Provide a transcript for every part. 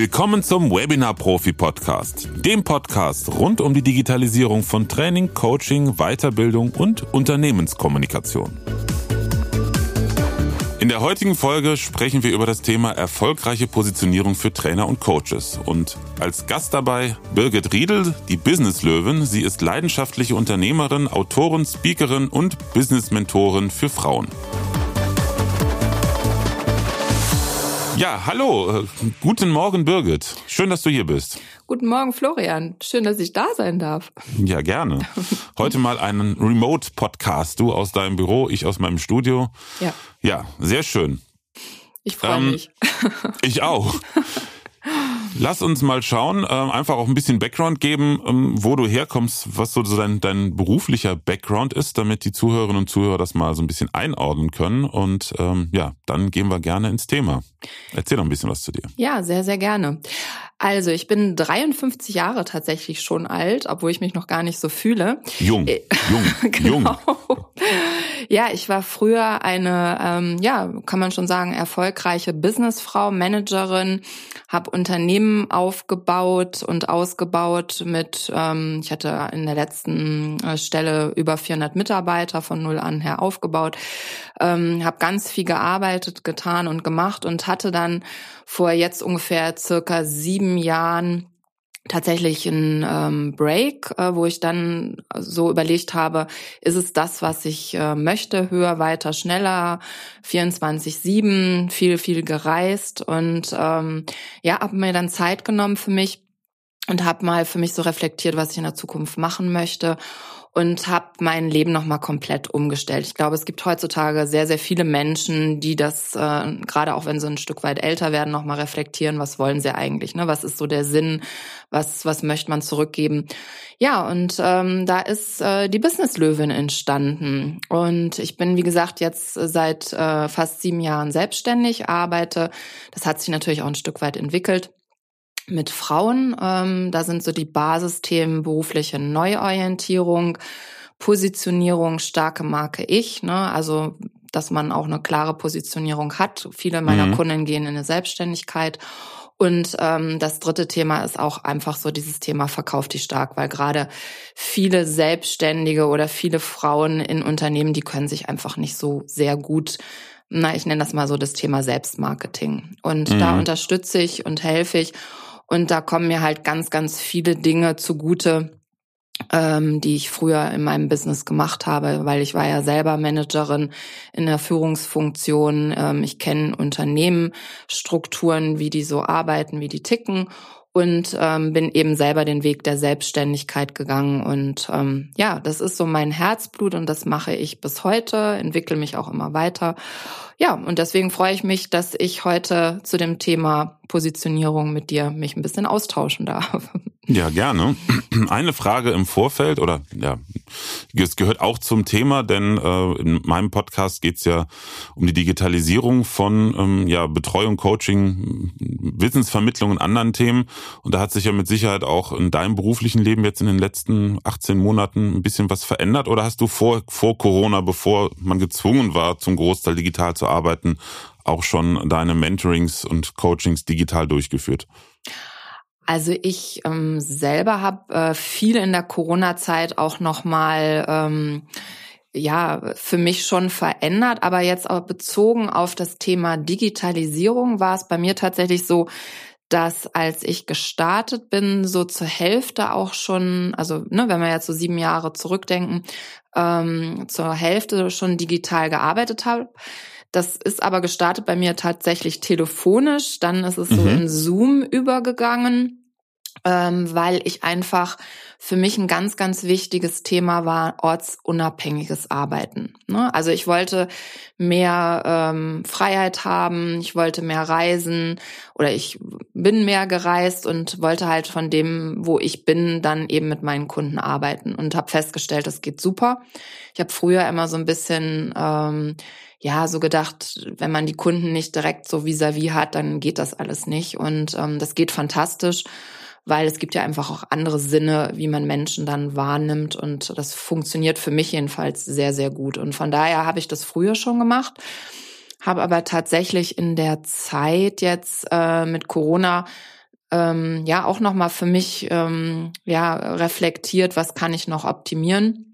Willkommen zum Webinar Profi Podcast, dem Podcast rund um die Digitalisierung von Training, Coaching, Weiterbildung und Unternehmenskommunikation. In der heutigen Folge sprechen wir über das Thema erfolgreiche Positionierung für Trainer und Coaches. Und als Gast dabei Birgit Riedel, die Business Löwen. Sie ist leidenschaftliche Unternehmerin, Autorin, Speakerin und Business Mentorin für Frauen. Ja, hallo. Guten Morgen, Birgit. Schön, dass du hier bist. Guten Morgen, Florian. Schön, dass ich da sein darf. Ja, gerne. Heute mal einen Remote-Podcast. Du aus deinem Büro, ich aus meinem Studio. Ja. Ja, sehr schön. Ich freue ähm, mich. Ich auch. Lass uns mal schauen, ähm, einfach auch ein bisschen Background geben, ähm, wo du herkommst, was so dein, dein beruflicher Background ist, damit die Zuhörerinnen und Zuhörer das mal so ein bisschen einordnen können. Und ähm, ja, dann gehen wir gerne ins Thema. Erzähl doch ein bisschen was zu dir. Ja, sehr, sehr gerne. Also ich bin 53 Jahre tatsächlich schon alt, obwohl ich mich noch gar nicht so fühle. Jung, äh, jung, genau. jung. Ja, ich war früher eine, ähm, ja, kann man schon sagen, erfolgreiche Businessfrau, Managerin, habe Unternehmen aufgebaut und ausgebaut mit, ähm, ich hatte in der letzten äh, Stelle über 400 Mitarbeiter von null an her aufgebaut, ähm, habe ganz viel gearbeitet, getan und gemacht und hatte dann vor jetzt ungefähr circa sieben Jahren tatsächlich ein ähm, Break, äh, wo ich dann so überlegt habe, ist es das, was ich äh, möchte, höher, weiter, schneller, 24-7, viel, viel gereist und ähm, ja, habe mir dann Zeit genommen für mich und habe mal für mich so reflektiert, was ich in der Zukunft machen möchte und habe mein Leben nochmal komplett umgestellt. Ich glaube, es gibt heutzutage sehr, sehr viele Menschen, die das, äh, gerade auch wenn sie ein Stück weit älter werden, nochmal reflektieren, was wollen sie eigentlich, ne? Was ist so der Sinn, was, was möchte man zurückgeben? Ja, und ähm, da ist äh, die Business-Löwin entstanden. Und ich bin, wie gesagt, jetzt seit äh, fast sieben Jahren selbstständig, arbeite. Das hat sich natürlich auch ein Stück weit entwickelt mit Frauen. Ähm, da sind so die Basisthemen berufliche Neuorientierung, Positionierung, starke Marke Ich. Ne? Also, dass man auch eine klare Positionierung hat. Viele meiner mhm. Kunden gehen in eine Selbstständigkeit. Und ähm, das dritte Thema ist auch einfach so dieses Thema Verkauf die stark, weil gerade viele Selbstständige oder viele Frauen in Unternehmen, die können sich einfach nicht so sehr gut na, ich nenne das mal so das Thema Selbstmarketing. Und mhm. da unterstütze ich und helfe ich. Und da kommen mir halt ganz, ganz viele Dinge zugute, ähm, die ich früher in meinem Business gemacht habe, weil ich war ja selber Managerin in der Führungsfunktion. Ähm, ich kenne Unternehmen, Strukturen, wie die so arbeiten, wie die ticken und ähm, bin eben selber den Weg der Selbstständigkeit gegangen. Und ähm, ja, das ist so mein Herzblut und das mache ich bis heute, entwickle mich auch immer weiter. Ja, und deswegen freue ich mich, dass ich heute zu dem Thema Positionierung mit dir mich ein bisschen austauschen darf. Ja, gerne. Eine Frage im Vorfeld oder ja, es gehört auch zum Thema, denn äh, in meinem Podcast geht es ja um die Digitalisierung von ähm, ja, Betreuung, Coaching, Wissensvermittlung und anderen Themen. Und da hat sich ja mit Sicherheit auch in deinem beruflichen Leben jetzt in den letzten 18 Monaten ein bisschen was verändert. Oder hast du vor, vor Corona, bevor man gezwungen war, zum Großteil digital zu arbeiten, auch schon deine Mentorings und Coachings digital durchgeführt? Also ich ähm, selber habe äh, viel in der Corona-Zeit auch nochmal ähm, ja für mich schon verändert, aber jetzt auch bezogen auf das Thema Digitalisierung war es bei mir tatsächlich so, dass als ich gestartet bin, so zur Hälfte auch schon, also ne, wenn wir jetzt so sieben Jahre zurückdenken, ähm, zur Hälfte schon digital gearbeitet habe. Das ist aber gestartet bei mir tatsächlich telefonisch. Dann ist es so mhm. in Zoom übergegangen, ähm, weil ich einfach für mich ein ganz, ganz wichtiges Thema war ortsunabhängiges Arbeiten. Ne? Also ich wollte mehr ähm, Freiheit haben, ich wollte mehr reisen oder ich bin mehr gereist und wollte halt von dem, wo ich bin, dann eben mit meinen Kunden arbeiten und habe festgestellt, das geht super. Ich habe früher immer so ein bisschen ähm, ja, so gedacht, wenn man die Kunden nicht direkt so vis-à-vis -vis hat, dann geht das alles nicht. Und ähm, das geht fantastisch, weil es gibt ja einfach auch andere Sinne, wie man Menschen dann wahrnimmt. Und das funktioniert für mich jedenfalls sehr, sehr gut. Und von daher habe ich das früher schon gemacht, habe aber tatsächlich in der Zeit jetzt äh, mit Corona ähm, ja auch nochmal für mich ähm, ja reflektiert, was kann ich noch optimieren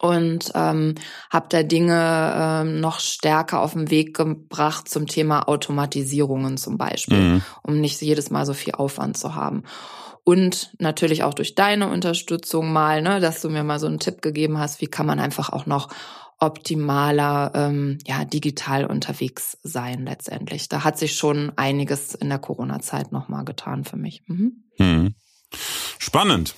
und ähm, habe da Dinge ähm, noch stärker auf den Weg gebracht zum Thema Automatisierungen zum Beispiel, mhm. um nicht jedes Mal so viel Aufwand zu haben. Und natürlich auch durch deine Unterstützung mal, ne, dass du mir mal so einen Tipp gegeben hast, wie kann man einfach auch noch optimaler ähm, ja digital unterwegs sein letztendlich. Da hat sich schon einiges in der Corona-Zeit nochmal getan für mich. Mhm. Mhm. Spannend.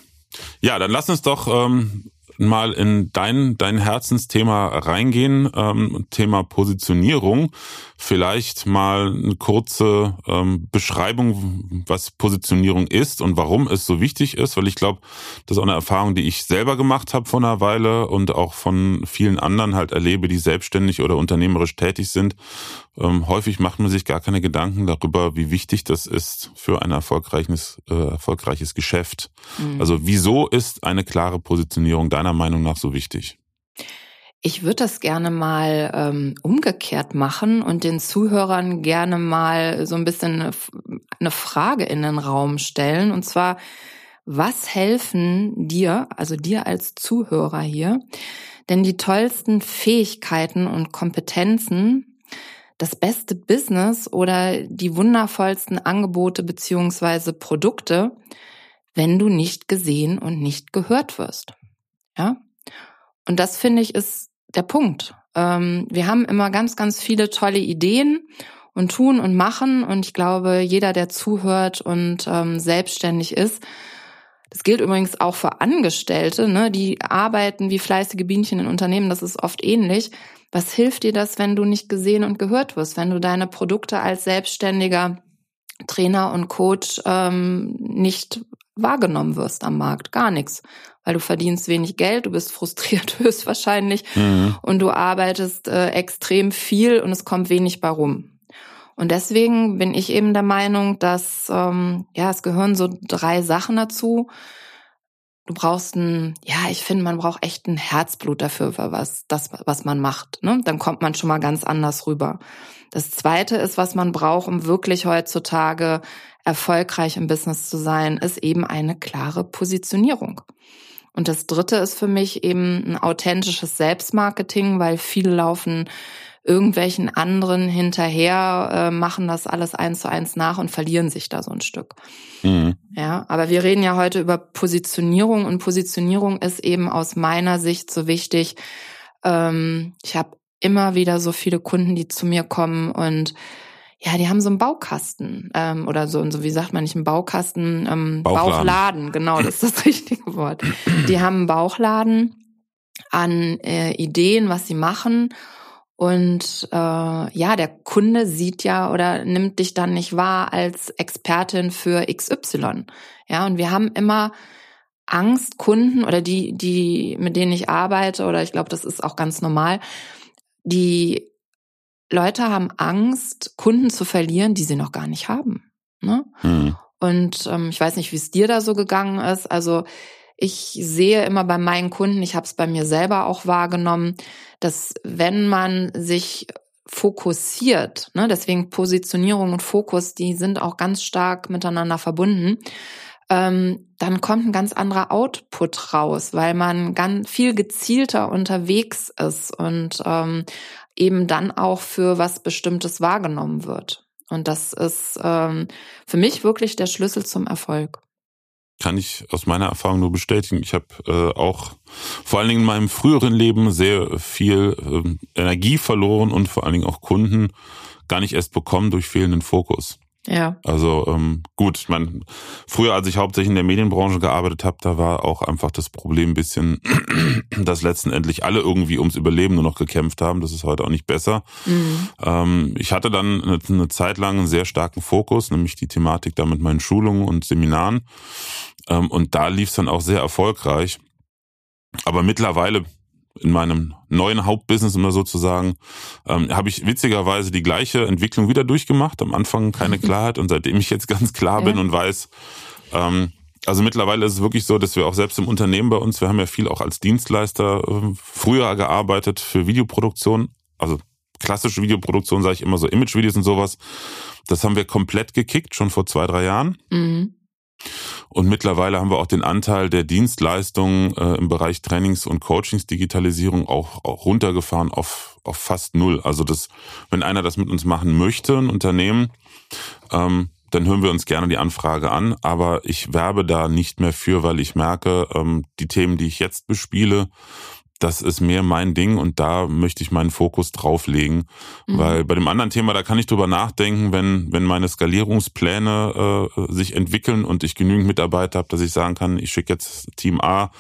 Ja, dann lass uns doch ähm, mal in dein, dein Herzensthema reingehen, ähm, Thema Positionierung. Vielleicht mal eine kurze ähm, Beschreibung, was Positionierung ist und warum es so wichtig ist, weil ich glaube, das ist auch eine Erfahrung, die ich selber gemacht habe vor einer Weile und auch von vielen anderen halt erlebe, die selbstständig oder unternehmerisch tätig sind. Ähm, häufig macht man sich gar keine Gedanken darüber, wie wichtig das ist für ein erfolgreiches, äh, erfolgreiches Geschäft. Mhm. Also wieso ist eine klare Positionierung deiner Meinung nach so wichtig? Ich würde das gerne mal ähm, umgekehrt machen und den Zuhörern gerne mal so ein bisschen eine Frage in den Raum stellen. Und zwar, was helfen dir, also dir als Zuhörer hier, denn die tollsten Fähigkeiten und Kompetenzen, das beste Business oder die wundervollsten Angebote beziehungsweise Produkte, wenn du nicht gesehen und nicht gehört wirst? Ja? Und das finde ich ist der Punkt. Ähm, wir haben immer ganz, ganz viele tolle Ideen und tun und machen. Und ich glaube, jeder, der zuhört und ähm, selbstständig ist, das gilt übrigens auch für Angestellte, ne, die arbeiten wie fleißige Bienchen in Unternehmen, das ist oft ähnlich. Was hilft dir das, wenn du nicht gesehen und gehört wirst, wenn du deine Produkte als selbstständiger Trainer und Coach ähm, nicht wahrgenommen wirst am Markt? Gar nichts weil du verdienst wenig Geld, du bist frustriert höchstwahrscheinlich mhm. und du arbeitest äh, extrem viel und es kommt wenig bei rum. Und deswegen bin ich eben der Meinung, dass ähm, ja es gehören so drei Sachen dazu. Du brauchst ein, ja, ich finde, man braucht echt ein Herzblut dafür, für was das, was man macht. Ne? Dann kommt man schon mal ganz anders rüber. Das Zweite ist, was man braucht, um wirklich heutzutage erfolgreich im Business zu sein, ist eben eine klare Positionierung. Und das dritte ist für mich eben ein authentisches Selbstmarketing, weil viele laufen irgendwelchen anderen hinterher, äh, machen das alles eins zu eins nach und verlieren sich da so ein Stück. Mhm. Ja, aber wir reden ja heute über Positionierung und Positionierung ist eben aus meiner Sicht so wichtig. Ähm, ich habe immer wieder so viele Kunden, die zu mir kommen und ja, die haben so einen Baukasten ähm, oder so, so wie sagt man nicht, einen Baukasten, ähm, Bauchladen. Bauchladen, genau, das ist das richtige Wort. Die haben einen Bauchladen an äh, Ideen, was sie machen. Und äh, ja, der Kunde sieht ja oder nimmt dich dann nicht wahr als Expertin für XY. Ja, und wir haben immer Angst, Kunden oder die, die, mit denen ich arbeite, oder ich glaube, das ist auch ganz normal, die Leute haben Angst, Kunden zu verlieren, die sie noch gar nicht haben. Ne? Mhm. Und ähm, ich weiß nicht, wie es dir da so gegangen ist. Also ich sehe immer bei meinen Kunden, ich habe es bei mir selber auch wahrgenommen, dass wenn man sich fokussiert, ne, deswegen Positionierung und Fokus, die sind auch ganz stark miteinander verbunden, ähm, dann kommt ein ganz anderer Output raus, weil man ganz viel gezielter unterwegs ist und ähm, eben dann auch für was Bestimmtes wahrgenommen wird. Und das ist ähm, für mich wirklich der Schlüssel zum Erfolg. Kann ich aus meiner Erfahrung nur bestätigen. Ich habe äh, auch vor allen Dingen in meinem früheren Leben sehr viel äh, Energie verloren und vor allen Dingen auch Kunden gar nicht erst bekommen durch fehlenden Fokus. Ja. Also ähm, gut, ich meine, früher, als ich hauptsächlich in der Medienbranche gearbeitet habe, da war auch einfach das Problem ein bisschen, dass letztendlich alle irgendwie ums Überleben nur noch gekämpft haben. Das ist heute auch nicht besser. Mhm. Ähm, ich hatte dann eine, eine, Zeit lang einen sehr starken Fokus, nämlich die Thematik da mit meinen Schulungen und Seminaren. Ähm, und da lief es dann auch sehr erfolgreich. Aber mittlerweile in meinem neuen Hauptbusiness, um das sozusagen, ähm, habe ich witzigerweise die gleiche Entwicklung wieder durchgemacht. Am Anfang keine Klarheit und seitdem ich jetzt ganz klar ja. bin und weiß, ähm, also mittlerweile ist es wirklich so, dass wir auch selbst im Unternehmen bei uns, wir haben ja viel auch als Dienstleister äh, früher gearbeitet für Videoproduktion, also klassische Videoproduktion, sage ich immer so Imagevideos und sowas. Das haben wir komplett gekickt, schon vor zwei, drei Jahren. Mhm. Und mittlerweile haben wir auch den Anteil der Dienstleistungen äh, im Bereich Trainings und Coachings, Digitalisierung auch, auch runtergefahren auf, auf fast null. Also das, wenn einer das mit uns machen möchte, ein Unternehmen, ähm, dann hören wir uns gerne die Anfrage an. Aber ich werbe da nicht mehr für, weil ich merke, ähm, die Themen, die ich jetzt bespiele, das ist mehr mein Ding und da möchte ich meinen Fokus drauflegen. Mhm. Weil bei dem anderen Thema, da kann ich drüber nachdenken, wenn, wenn meine Skalierungspläne äh, sich entwickeln und ich genügend Mitarbeiter habe, dass ich sagen kann, ich schicke jetzt Team A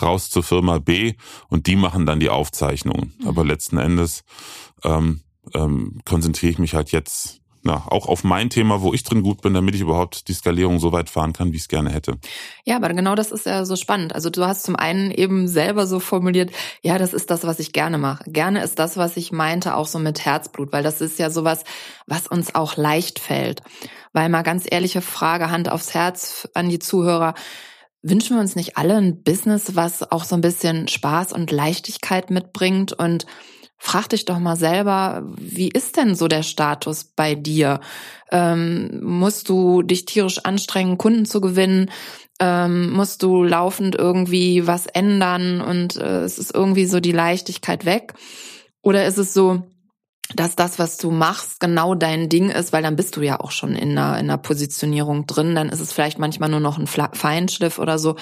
raus zur Firma B und die machen dann die Aufzeichnungen. Mhm. Aber letzten Endes ähm, ähm, konzentriere ich mich halt jetzt na, auch auf mein Thema, wo ich drin gut bin, damit ich überhaupt die Skalierung so weit fahren kann, wie ich es gerne hätte. Ja, aber genau das ist ja so spannend. Also du hast zum einen eben selber so formuliert, ja, das ist das, was ich gerne mache. Gerne ist das, was ich meinte, auch so mit Herzblut, weil das ist ja sowas, was uns auch leicht fällt. Weil mal ganz ehrliche Frage, Hand aufs Herz an die Zuhörer. Wünschen wir uns nicht alle ein Business, was auch so ein bisschen Spaß und Leichtigkeit mitbringt und Frag dich doch mal selber, wie ist denn so der Status bei dir? Ähm, musst du dich tierisch anstrengen, Kunden zu gewinnen? Ähm, musst du laufend irgendwie was ändern und äh, es ist irgendwie so die Leichtigkeit weg? Oder ist es so, dass das, was du machst, genau dein Ding ist, weil dann bist du ja auch schon in einer, in einer Positionierung drin, dann ist es vielleicht manchmal nur noch ein Feinschliff oder so.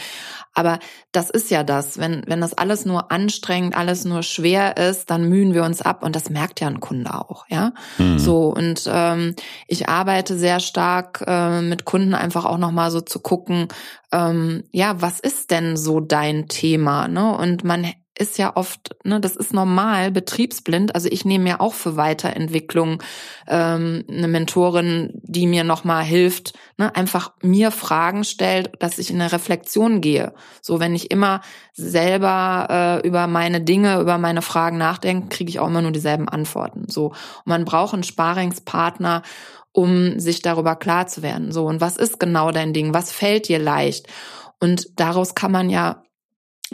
Aber das ist ja das. Wenn, wenn das alles nur anstrengend, alles nur schwer ist, dann mühen wir uns ab und das merkt ja ein Kunde auch, ja. Mhm. So, und ähm, ich arbeite sehr stark äh, mit Kunden einfach auch nochmal so zu gucken, ähm, ja, was ist denn so dein Thema? Ne? Und man ist ja oft, ne, das ist normal, betriebsblind. Also ich nehme mir auch für Weiterentwicklung ähm, eine Mentorin, die mir nochmal hilft, ne, einfach mir Fragen stellt, dass ich in eine Reflexion gehe. So, wenn ich immer selber äh, über meine Dinge, über meine Fragen nachdenke, kriege ich auch immer nur dieselben Antworten. So, und man braucht einen Sparingspartner um sich darüber klar zu werden. So, und was ist genau dein Ding? Was fällt dir leicht? Und daraus kann man ja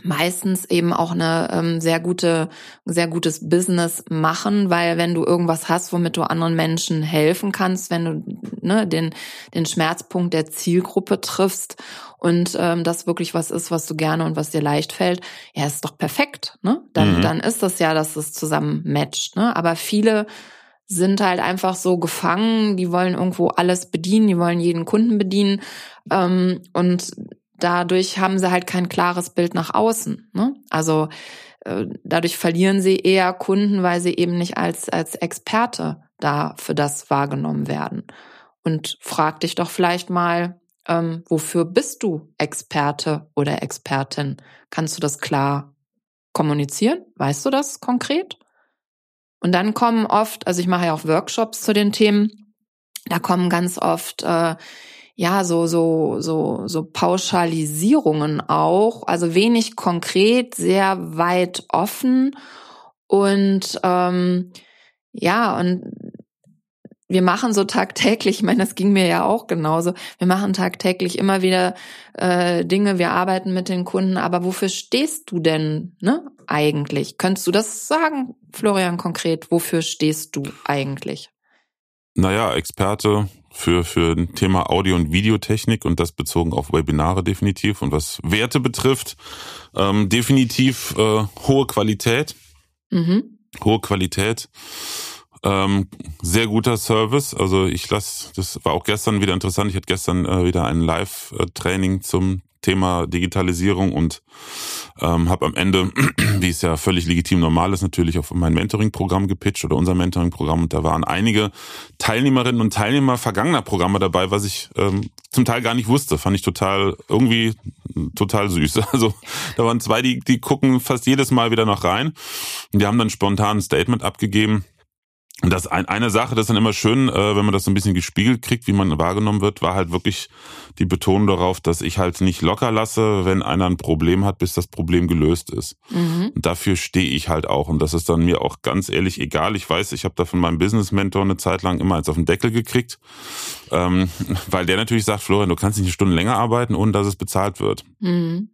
meistens eben auch eine ähm, sehr gute, sehr gutes Business machen, weil wenn du irgendwas hast, womit du anderen Menschen helfen kannst, wenn du ne, den, den Schmerzpunkt der Zielgruppe triffst und ähm, das wirklich was ist, was du gerne und was dir leicht fällt, ja, ist doch perfekt. Ne? Dann, mhm. dann ist das ja, dass es zusammen matcht. Ne? Aber viele sind halt einfach so gefangen, die wollen irgendwo alles bedienen, die wollen jeden Kunden bedienen. Ähm, und dadurch haben sie halt kein klares Bild nach außen. Ne? Also äh, dadurch verlieren sie eher Kunden, weil sie eben nicht als, als Experte da für das wahrgenommen werden. Und frag dich doch vielleicht mal, ähm, wofür bist du Experte oder Expertin? Kannst du das klar kommunizieren? Weißt du das konkret? Und dann kommen oft, also ich mache ja auch Workshops zu den Themen, da kommen ganz oft äh, ja, so, so, so, so Pauschalisierungen auch, also wenig konkret, sehr weit offen. Und ähm, ja, und wir machen so tagtäglich, ich meine, das ging mir ja auch genauso, wir machen tagtäglich immer wieder äh, Dinge, wir arbeiten mit den Kunden, aber wofür stehst du denn ne, eigentlich? Könntest du das sagen, Florian, konkret, wofür stehst du eigentlich? Naja, Experte für, für ein Thema Audio- und Videotechnik und das bezogen auf Webinare definitiv. Und was Werte betrifft, ähm, definitiv äh, hohe Qualität. Mhm. Hohe Qualität. Ähm, sehr guter Service. Also ich lasse, das war auch gestern wieder interessant. Ich hatte gestern äh, wieder ein Live-Training zum Thema Digitalisierung und ähm, habe am Ende, wie es ja völlig legitim normal ist, natürlich auf mein Mentoring-Programm gepitcht oder unser Mentoring-Programm und da waren einige Teilnehmerinnen und Teilnehmer vergangener Programme dabei, was ich ähm, zum Teil gar nicht wusste. Fand ich total irgendwie total süß. Also da waren zwei, die, die gucken fast jedes Mal wieder noch rein und die haben dann spontan ein Statement abgegeben das ein, eine Sache, das ist dann immer schön, äh, wenn man das so ein bisschen gespiegelt kriegt, wie man wahrgenommen wird, war halt wirklich die Betonung darauf, dass ich halt nicht locker lasse, wenn einer ein Problem hat, bis das Problem gelöst ist. Mhm. Und dafür stehe ich halt auch. Und das ist dann mir auch ganz ehrlich egal. Ich weiß, ich habe da von meinem Business-Mentor eine Zeit lang immer eins auf den Deckel gekriegt, ähm, weil der natürlich sagt, Florian, du kannst nicht eine Stunde länger arbeiten, ohne dass es bezahlt wird. Mhm.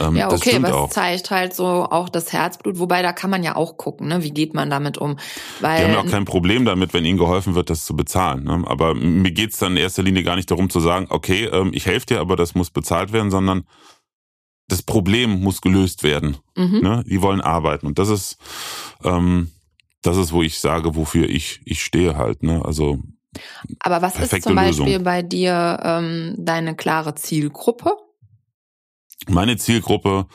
Ähm, ja, das okay, was auch. zeigt halt so auch das Herzblut, wobei da kann man ja auch gucken, ne? wie geht man damit um. Weil, Die haben ja auch kein Problem damit, wenn ihnen geholfen wird, das zu bezahlen. Ne? Aber mir geht's dann in erster Linie gar nicht darum zu sagen, okay, ähm, ich helfe dir, aber das muss bezahlt werden, sondern das Problem muss gelöst werden. mhm. Ne? Die wollen arbeiten. Und das ist, ähm, das ist, wo ich sage, wofür ich, ich stehe halt. Ne? Also Aber was ist zum Beispiel Lösung. bei dir ähm, deine klare Zielgruppe? Meine Zielgruppe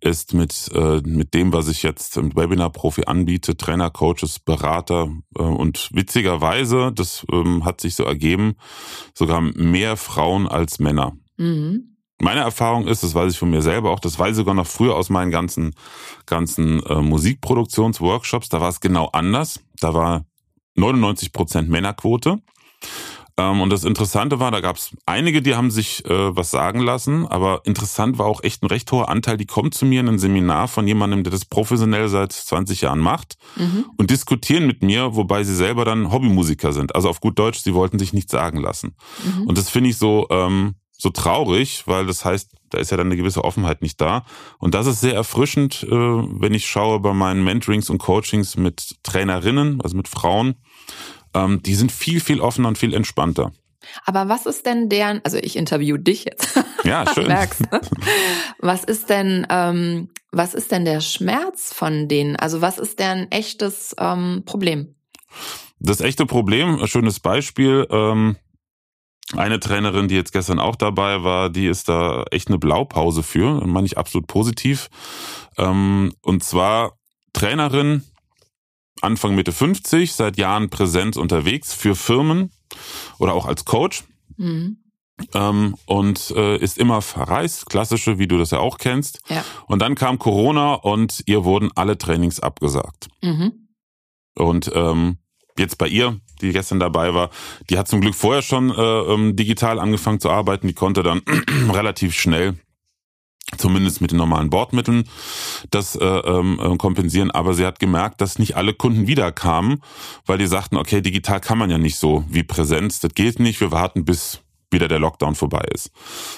ist mit, äh, mit dem, was ich jetzt im Webinar-Profi anbiete, Trainer, Coaches, Berater äh, und witzigerweise, das ähm, hat sich so ergeben, sogar mehr Frauen als Männer. Mhm. Meine Erfahrung ist, das weiß ich von mir selber auch, das weiß ich sogar noch früher aus meinen ganzen, ganzen äh, Musikproduktionsworkshops, da war es genau anders. Da war 99 Prozent Männerquote. Ähm, und das Interessante war, da gab es einige, die haben sich äh, was sagen lassen, aber interessant war auch echt ein recht hoher Anteil, die kommen zu mir in ein Seminar von jemandem, der das professionell seit 20 Jahren macht Mhm. und diskutieren mit mir, wobei sie selber dann Hobbymusiker sind. Also auf gut Deutsch, sie wollten sich nichts sagen lassen. Mhm. Und das finde ich so, ähm, so traurig, weil das heißt, da ist ja dann eine gewisse Offenheit nicht da. Und das ist sehr erfrischend, äh, wenn ich schaue bei meinen Mentorings und Coachings mit Trainerinnen, also mit Frauen. Ähm, die sind viel, viel offener und viel entspannter. Aber was ist denn deren, also ich interview dich jetzt, Ja, schön. merkst du? Was ist denn, ähm, was ist denn der Schmerz von denen? Also was ist deren echtes ähm, Problem? Das echte Problem, schönes Beispiel, ähm, eine Trainerin, die jetzt gestern auch dabei war, die ist da echt eine Blaupause für, meine ich absolut positiv. Ähm, und zwar Trainerin, Anfang Mitte 50, seit Jahren Präsenz unterwegs für Firmen oder auch als Coach Mhm. ähm, und äh, ist immer verreist, klassische, wie du das ja auch kennst. Ja. Und dann kam Corona und ihr wurden alle Trainings abgesagt. Mhm. Und ähm, jetzt bei ihr, die gestern dabei war, die hat zum Glück vorher schon äh, ähm, digital angefangen zu arbeiten. Die konnte dann relativ schnell, zumindest mit den normalen Bordmitteln, das äh, ähm, äh, kompensieren. Aber sie hat gemerkt, dass nicht alle Kunden wiederkamen, weil die sagten, okay, digital kann man ja nicht so wie Präsenz. Das geht nicht. Wir warten, bis wieder der Lockdown vorbei ist.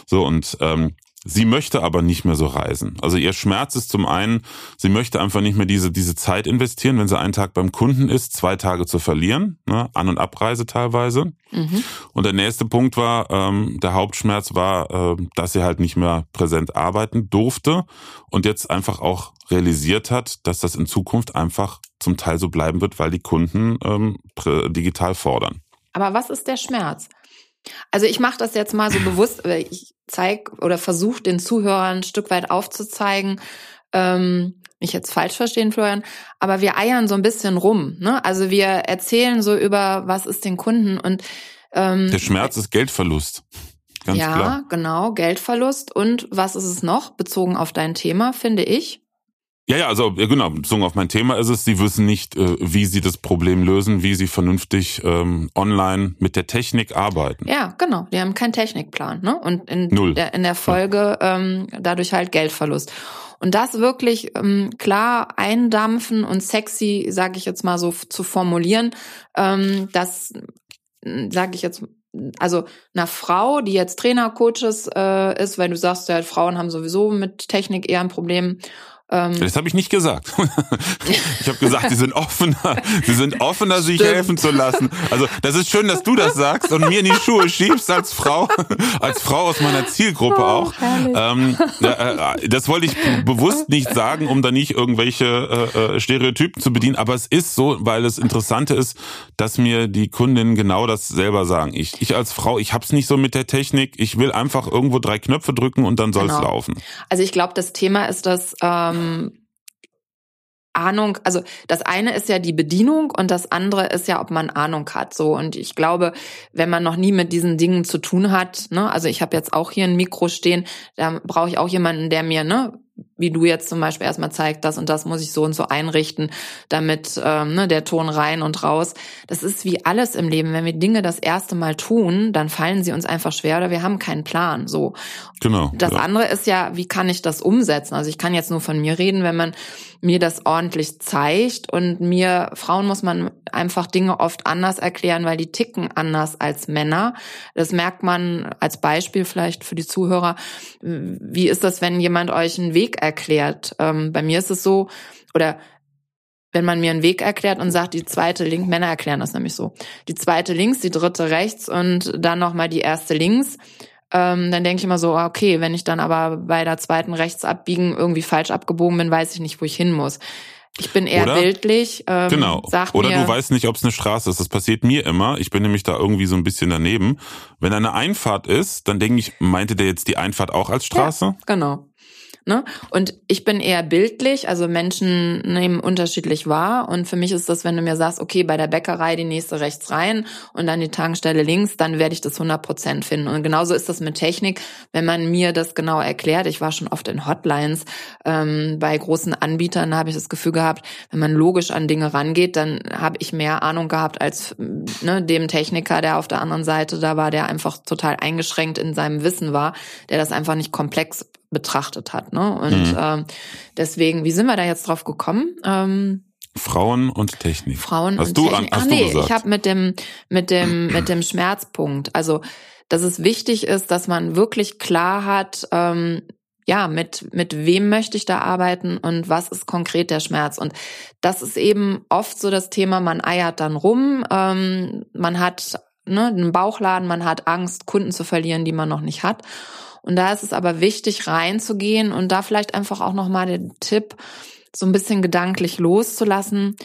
So und ähm, Sie möchte aber nicht mehr so reisen. Also ihr Schmerz ist zum einen, sie möchte einfach nicht mehr diese, diese Zeit investieren, wenn sie einen Tag beim Kunden ist, zwei Tage zu verlieren, ne, An- und Abreise teilweise. Mhm. Und der nächste Punkt war, ähm, der Hauptschmerz war, äh, dass sie halt nicht mehr präsent arbeiten durfte und jetzt einfach auch realisiert hat, dass das in Zukunft einfach zum Teil so bleiben wird, weil die Kunden ähm, digital fordern. Aber was ist der Schmerz? Also ich mache das jetzt mal so bewusst, äh, ich zeig oder versuche den Zuhörern ein Stück weit aufzuzeigen, ähm, nicht jetzt falsch verstehen, Florian, aber wir eiern so ein bisschen rum. Ne? Also wir erzählen so über, was ist den Kunden und ähm, Der Schmerz ist Geldverlust. Ganz ja, klar. genau, Geldverlust und was ist es noch, bezogen auf dein Thema, finde ich. Ja, ja, also ja, genau, bezogen auf mein Thema ist es, sie wissen nicht, äh, wie sie das Problem lösen, wie sie vernünftig ähm, online mit der Technik arbeiten. Ja, genau. Die haben keinen Technikplan, ne? Und in Null. der in der Folge ähm, dadurch halt Geldverlust. Und das wirklich ähm, klar eindampfen und sexy, sage ich jetzt mal so zu formulieren, ähm, das sage ich jetzt also einer Frau, die jetzt Trainer, Coaches äh, ist, weil du sagst ja, Frauen haben sowieso mit Technik eher ein Problem. Ähm, Das habe ich nicht gesagt. ich habe gesagt, sie sind offener, sie sind offener, sich Stimmt. helfen zu lassen. Also das ist schön, dass du das sagst und mir in die Schuhe schiebst als Frau, als Frau aus meiner Zielgruppe auch. herrlich. Ähm, äh, das wollte ich bewusst nicht sagen, um da nicht irgendwelche äh, äh, Stereotypen zu bedienen, aber es ist so, weil das Interessante ist, dass mir die Kundinnen genau das selber sagen. Ich, ich als Frau, ich hab's nicht so mit der Technik, ich will einfach irgendwo drei Knöpfe drücken und dann soll's Genau. laufen. Also ich glaube, das Thema ist das ähm, Ahnung, also das eine ist ja die Bedienung und das andere ist ja, ob man Ahnung hat. So und ich glaube, wenn man noch nie mit diesen Dingen zu tun hat, ne, also ich habe jetzt auch hier ein Mikro stehen, da brauche ich auch jemanden, der mir ne wie du jetzt zum Beispiel erstmal zeigst, das und das muss ich so und so einrichten, damit ähm, ne, der Ton rein und raus. Das ist wie alles im Leben. Wenn wir Dinge das erste Mal tun, dann fallen sie uns einfach schwer oder wir haben keinen Plan. So. Genau. Das ja. andere ist ja, wie kann ich das umsetzen? Also ich kann jetzt nur von mir reden, wenn man mir das ordentlich zeigt und mir Frauen muss man einfach Dinge oft anders erklären, weil die ticken anders als Männer. Das merkt man als Beispiel vielleicht für die Zuhörer. Wie ist das, wenn jemand euch einen Weg erklärt? Ähm, bei mir ist es so, oder wenn man mir einen Weg erklärt und sagt, die zweite links, Männer erklären das nämlich so, die zweite links, die dritte rechts und dann nochmal die erste links, ähm, dann denke ich immer so, okay, wenn ich dann aber bei der zweiten rechts abbiegen irgendwie falsch abgebogen bin, weiß ich nicht, wo ich hin muss. Ich bin eher Oder, bildlich. Ähm, genau. Sag Oder mir, du weißt nicht, ob es eine Straße ist. Das passiert mir immer. Ich bin nämlich da irgendwie so ein bisschen daneben. Wenn eine Einfahrt ist, dann denke ich, meinte der jetzt die Einfahrt auch als Straße? Ja, genau. Ne? Und ich bin eher bildlich, also Menschen nehmen unterschiedlich wahr. Und für mich ist das, wenn du mir sagst, okay, bei der Bäckerei die nächste rechts rein und dann die Tankstelle links, dann werde ich das 100 Prozent finden. Und genauso ist das mit Technik, wenn man mir das genau erklärt. Ich war schon oft in Hotlines ähm, bei großen Anbietern, habe ich das Gefühl gehabt, wenn man logisch an Dinge rangeht, dann habe ich mehr Ahnung gehabt als ne, dem Techniker, der auf der anderen Seite da war, der einfach total eingeschränkt in seinem Wissen war, der das einfach nicht komplex betrachtet hat. Ne? Und mhm. ähm, deswegen, wie sind wir da jetzt drauf gekommen? Ähm, Frauen und Technik. Frauen hast und du Technik. An, hast Ach nee, du gesagt. ich habe mit dem mit dem mit dem Schmerzpunkt. Also, dass es wichtig ist, dass man wirklich klar hat, ähm, ja, mit, mit wem möchte ich da arbeiten und was ist konkret der Schmerz? Und das ist eben oft so das Thema, man eiert dann rum, ähm, man hat ne, einen Bauchladen, man hat Angst, Kunden zu verlieren, die man noch nicht hat. Und da ist es aber wichtig, reinzugehen und da vielleicht einfach auch nochmal den Tipp, so ein bisschen gedanklich loszulassen.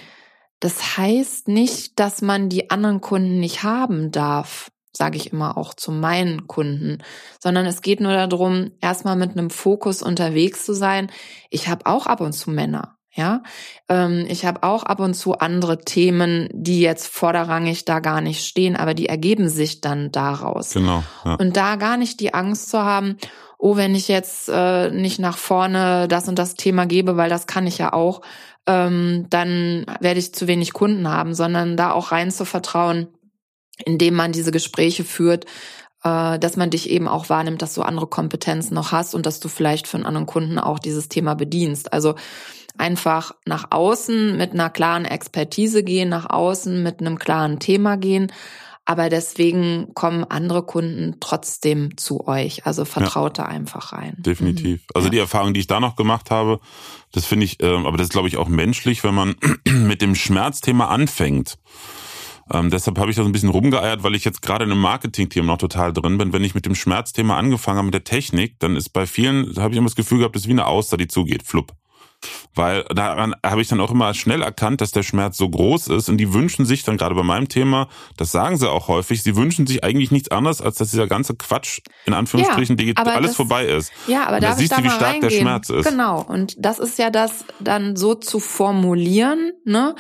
Das heißt nicht, dass man die anderen Kunden nicht haben darf, sage ich immer auch zu meinen Kunden, sondern es geht nur darum, erstmal mit einem Fokus unterwegs zu sein. Ich habe auch ab und zu Männer. Ja, ähm, ich habe auch ab und zu andere Themen, die jetzt vorderrangig da gar nicht stehen, aber die ergeben sich dann daraus. Genau. Ja. Und da gar nicht die Angst zu haben, oh, wenn ich jetzt äh, nicht nach vorne das und das Thema gebe, weil das kann ich ja auch, ähm, dann werde ich zu wenig Kunden haben, sondern da auch rein zu vertrauen, indem man diese Gespräche führt, äh, dass man dich eben auch wahrnimmt, dass du andere Kompetenzen noch hast und dass du vielleicht für einen anderen Kunden auch dieses Thema bedienst. Also einfach nach außen mit einer klaren Expertise gehen, nach außen mit einem klaren Thema gehen. Aber deswegen kommen andere Kunden trotzdem zu euch. Also vertraut ja, da einfach rein. Definitiv. Mhm. Also ja. die Erfahrung, die ich da noch gemacht habe, das finde ich, ähm, aber das ist, glaube ich, auch menschlich, wenn man mit dem Schmerzthema anfängt. Ähm, deshalb habe ich da so ein bisschen rumgeeiert, weil ich jetzt gerade in einem Marketing-Team noch total drin bin. Wenn ich mit dem Schmerzthema angefangen habe, mit der Technik, dann ist bei vielen, da habe ich immer das Gefühl gehabt, das ist wie eine Auster, die zugeht, flupp. Weil daran habe ich dann auch immer schnell erkannt, dass der Schmerz so groß ist und die wünschen sich dann gerade bei meinem Thema, das sagen sie auch häufig, sie wünschen sich eigentlich nichts anderes, als dass dieser ganze Quatsch in Anführungsstrichen ja, digital alles das, vorbei ist. Ja, aber da siehst du, wie stark reingehen? der Schmerz ist. Genau, und das ist ja das dann so zu formulieren, ne?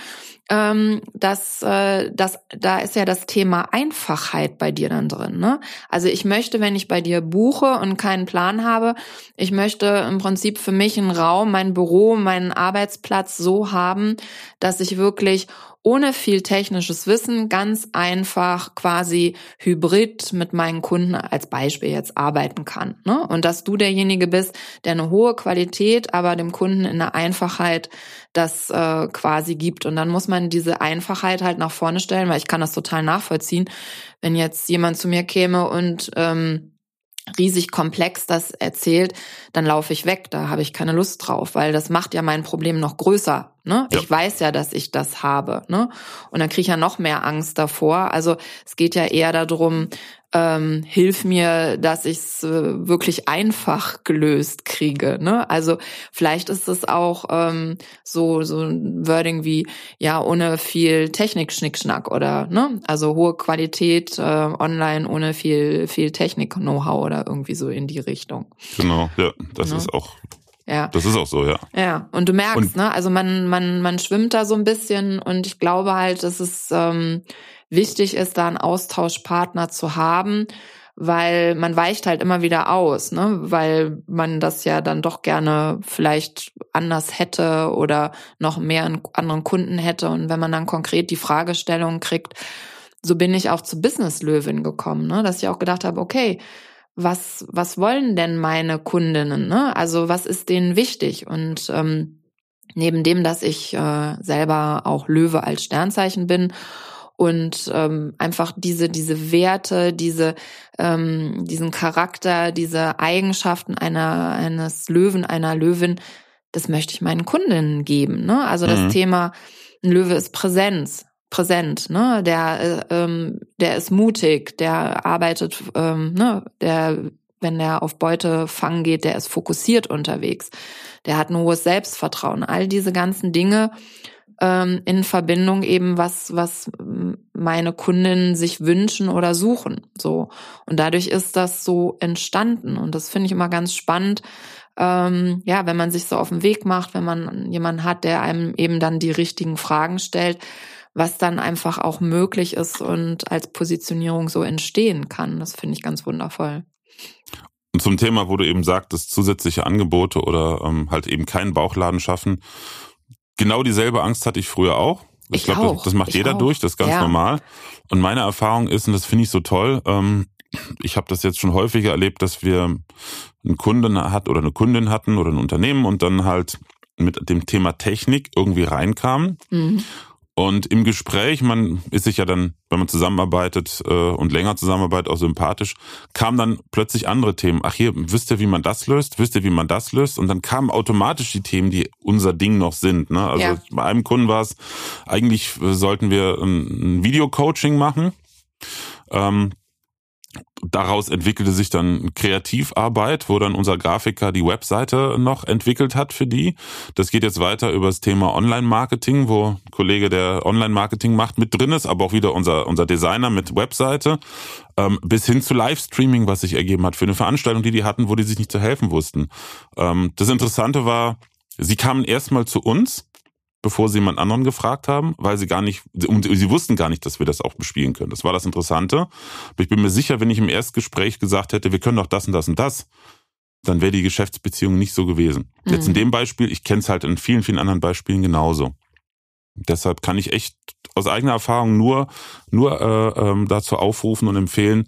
Ähm, dass, äh, das, da ist ja das Thema Einfachheit bei dir dann drin. Ne? Also ich möchte, wenn ich bei dir buche und keinen Plan habe, ich möchte im Prinzip für mich einen Raum, mein Büro, meinen Arbeitsplatz so haben, dass ich wirklich ohne viel technisches Wissen ganz einfach quasi hybrid mit meinen Kunden als Beispiel jetzt arbeiten kann. Ne? Und dass du derjenige bist, der eine hohe Qualität, aber dem Kunden in der Einfachheit das äh, quasi gibt. Und dann muss man diese Einfachheit halt nach vorne stellen, weil ich kann das total nachvollziehen, wenn jetzt jemand zu mir käme und ähm, riesig komplex das erzählt, dann laufe ich weg, da habe ich keine Lust drauf, weil das macht ja mein Problem noch größer. Ne? Ja. Ich weiß ja, dass ich das habe. Ne? Und dann kriege ich ja noch mehr Angst davor. Also es geht ja eher darum, ähm, hilf mir, dass ich es äh, wirklich einfach gelöst kriege. Ne? Also vielleicht ist es auch ähm, so so ein Wording wie ja ohne viel Technik-Schnickschnack oder ne, also hohe Qualität äh, online ohne viel viel Technik-Know-how oder irgendwie so in die Richtung. Genau, ja, das ja. ist auch ja. Das ist auch so, ja. Ja, und du merkst, und, ne, also man, man, man schwimmt da so ein bisschen und ich glaube halt, dass es ähm, wichtig ist, da einen Austauschpartner zu haben, weil man weicht halt immer wieder aus, ne? weil man das ja dann doch gerne vielleicht anders hätte oder noch mehr einen anderen Kunden hätte. Und wenn man dann konkret die Fragestellung kriegt, so bin ich auch zu Business Löwin gekommen, ne? dass ich auch gedacht habe, okay, was, was wollen denn meine Kundinnen? Ne? Also was ist denen wichtig? Und ähm, neben dem, dass ich äh, selber auch Löwe als Sternzeichen bin und ähm, einfach diese diese Werte, diese ähm, diesen Charakter, diese Eigenschaften einer eines Löwen, einer Löwin, das möchte ich meinen Kundinnen geben. Ne? Also das mhm. Thema ein Löwe ist Präsenz, präsent, ne? Der äh, ähm, der ist mutig, der arbeitet, ähm, ne? Der wenn der auf Beute fangen geht, der ist fokussiert unterwegs, der hat ein hohes Selbstvertrauen. All diese ganzen Dinge ähm, in Verbindung eben was, was meine Kundinnen sich wünschen oder suchen. So. Und dadurch ist das so entstanden. Und das finde ich immer ganz spannend. Ähm, ja, wenn man sich so auf den Weg macht, wenn man jemanden hat, der einem eben dann die richtigen Fragen stellt, was dann einfach auch möglich ist und als Positionierung so entstehen kann. Das finde ich ganz wundervoll. Und zum Thema, wo du eben sagtest, zusätzliche Angebote oder ähm, halt eben keinen Bauchladen schaffen, genau dieselbe Angst hatte ich früher auch. Ich, ich glaube, das, das, macht ich jeder auch. durch, das ist ganz ja. normal. Und meine Erfahrung ist, und das finde ich so toll, ähm, ich habe das jetzt schon häufiger erlebt, dass wir einen Kunden hat oder eine Kundin hatten oder ein Unternehmen und dann halt mit dem Thema Technik irgendwie reinkamen. Mhm. Und im Gespräch, man ist sich ja dann, wenn man zusammenarbeitet äh, und länger zusammenarbeitet, auch sympathisch, kamen dann plötzlich andere Themen. Ach hier, wisst ihr, wie man das löst? Wisst ihr, wie man das löst? Und dann kamen automatisch die Themen, die unser Ding noch sind. Ne? Also ja. bei einem Kunden war es, eigentlich sollten wir ein Videocoaching machen. Ähm, daraus entwickelte sich dann Kreativarbeit, wo dann unser Grafiker die Webseite noch entwickelt hat für die. Das geht jetzt weiter über das Thema Online-Marketing, wo ein Kollege, der Online-Marketing macht, mit drin ist, aber auch wieder unser, unser Designer mit Webseite, ähm, bis hin zu Livestreaming, was sich ergeben hat für eine Veranstaltung, die die hatten, wo die sich nicht zu helfen wussten. Ähm, das Interessante war, sie kamen erstmal zu uns bevor sie jemand anderen gefragt haben, weil sie gar nicht, sie wussten gar nicht, dass wir das auch bespielen können. Das war das Interessante. Aber ich bin mir sicher, wenn ich im Erstgespräch gesagt hätte, wir können doch das und das und das, dann wäre die Geschäftsbeziehung nicht so gewesen. Mhm. Jetzt in dem Beispiel, ich kenne es halt in vielen, vielen anderen Beispielen genauso. Deshalb kann ich echt aus eigener Erfahrung nur, nur äh, ähm, dazu aufrufen und empfehlen,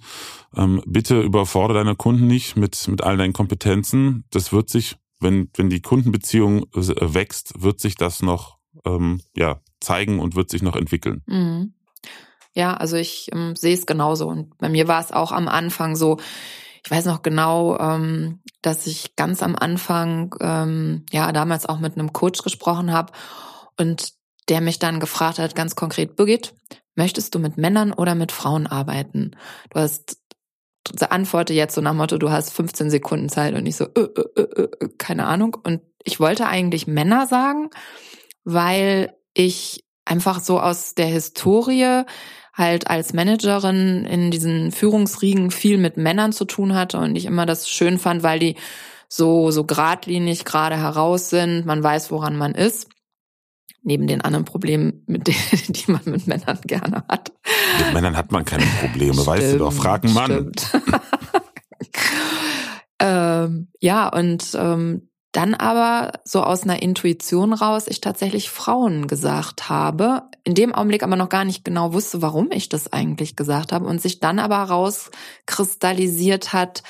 ähm, bitte überfordere deine Kunden nicht mit, mit all deinen Kompetenzen. Das wird sich, wenn, wenn die Kundenbeziehung äh, wächst, wird sich das noch ähm, ja, zeigen und wird sich noch entwickeln. Mhm. Ja, also ich ähm, sehe es genauso. Und bei mir war es auch am Anfang so, ich weiß noch genau, ähm, dass ich ganz am Anfang, ähm, ja, damals auch mit einem Coach gesprochen habe und der mich dann gefragt hat, ganz konkret, Birgit, möchtest du mit Männern oder mit Frauen arbeiten? Du hast antworte jetzt so nach Motto, du hast 15 Sekunden Zeit und ich so, äh, äh, äh, äh, keine Ahnung. Und ich wollte eigentlich Männer sagen, weil ich einfach so aus der Historie halt als Managerin in diesen Führungsriegen viel mit Männern zu tun hatte und ich immer das schön fand, weil die so, so geradlinig gerade heraus sind, man weiß, woran man ist. Neben den anderen Problemen, mit denen, die man mit Männern gerne hat. Mit Männern hat man keine Probleme, stimmt, weißt du doch, fragen Mann. ähm, ja, und ähm, dann aber so aus einer Intuition raus ich tatsächlich Frauen gesagt habe, in dem Augenblick aber noch gar nicht genau wusste, warum ich das eigentlich gesagt habe und sich dann aber rauskristallisiert hat,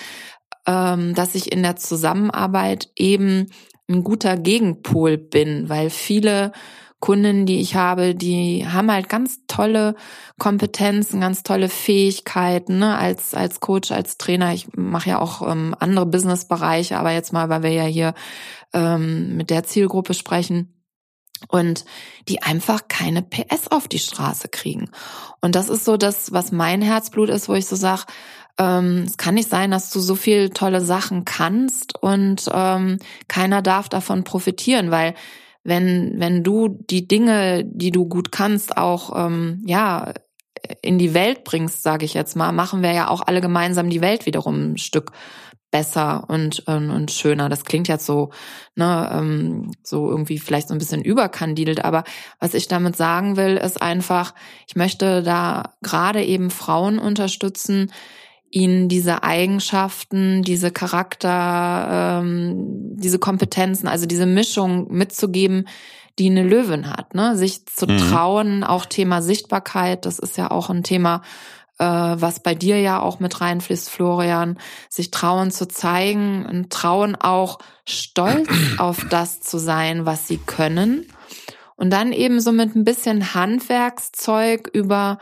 ähm, dass ich in der Zusammenarbeit eben ein guter Gegenpol bin, weil viele Kunden, die ich habe, die haben halt ganz tolle Kompetenzen, ganz tolle Fähigkeiten ne? als als Coach, als Trainer. Ich mache ja auch ähm, andere Businessbereiche, aber jetzt mal, weil wir ja hier ähm, mit der Zielgruppe sprechen und die einfach keine PS auf die Straße kriegen. Und das ist so das, was mein Herzblut ist, wo ich so sage, ähm, es kann nicht sein, dass du so viel tolle Sachen kannst und ähm, keiner darf davon profitieren, weil wenn, wenn du die Dinge, die du gut kannst, auch ähm, ja in die Welt bringst, sage ich jetzt mal, machen wir ja auch alle gemeinsam die Welt wiederum ein Stück besser und, und, und schöner. Das klingt jetzt so, ne, ähm, so irgendwie vielleicht so ein bisschen überkandidelt, aber was ich damit sagen will, ist einfach, ich möchte da gerade eben Frauen unterstützen, ihnen diese Eigenschaften, diese Charakter, ähm, diese Kompetenzen, also diese Mischung mitzugeben, die eine Löwin hat, ne? Sich zu mhm. trauen, auch Thema Sichtbarkeit, das ist ja auch ein Thema, äh, was bei dir ja auch mit reinfließt, Florian, sich trauen zu zeigen und trauen auch stolz auf das zu sein, was sie können. Und dann eben so mit ein bisschen Handwerkszeug über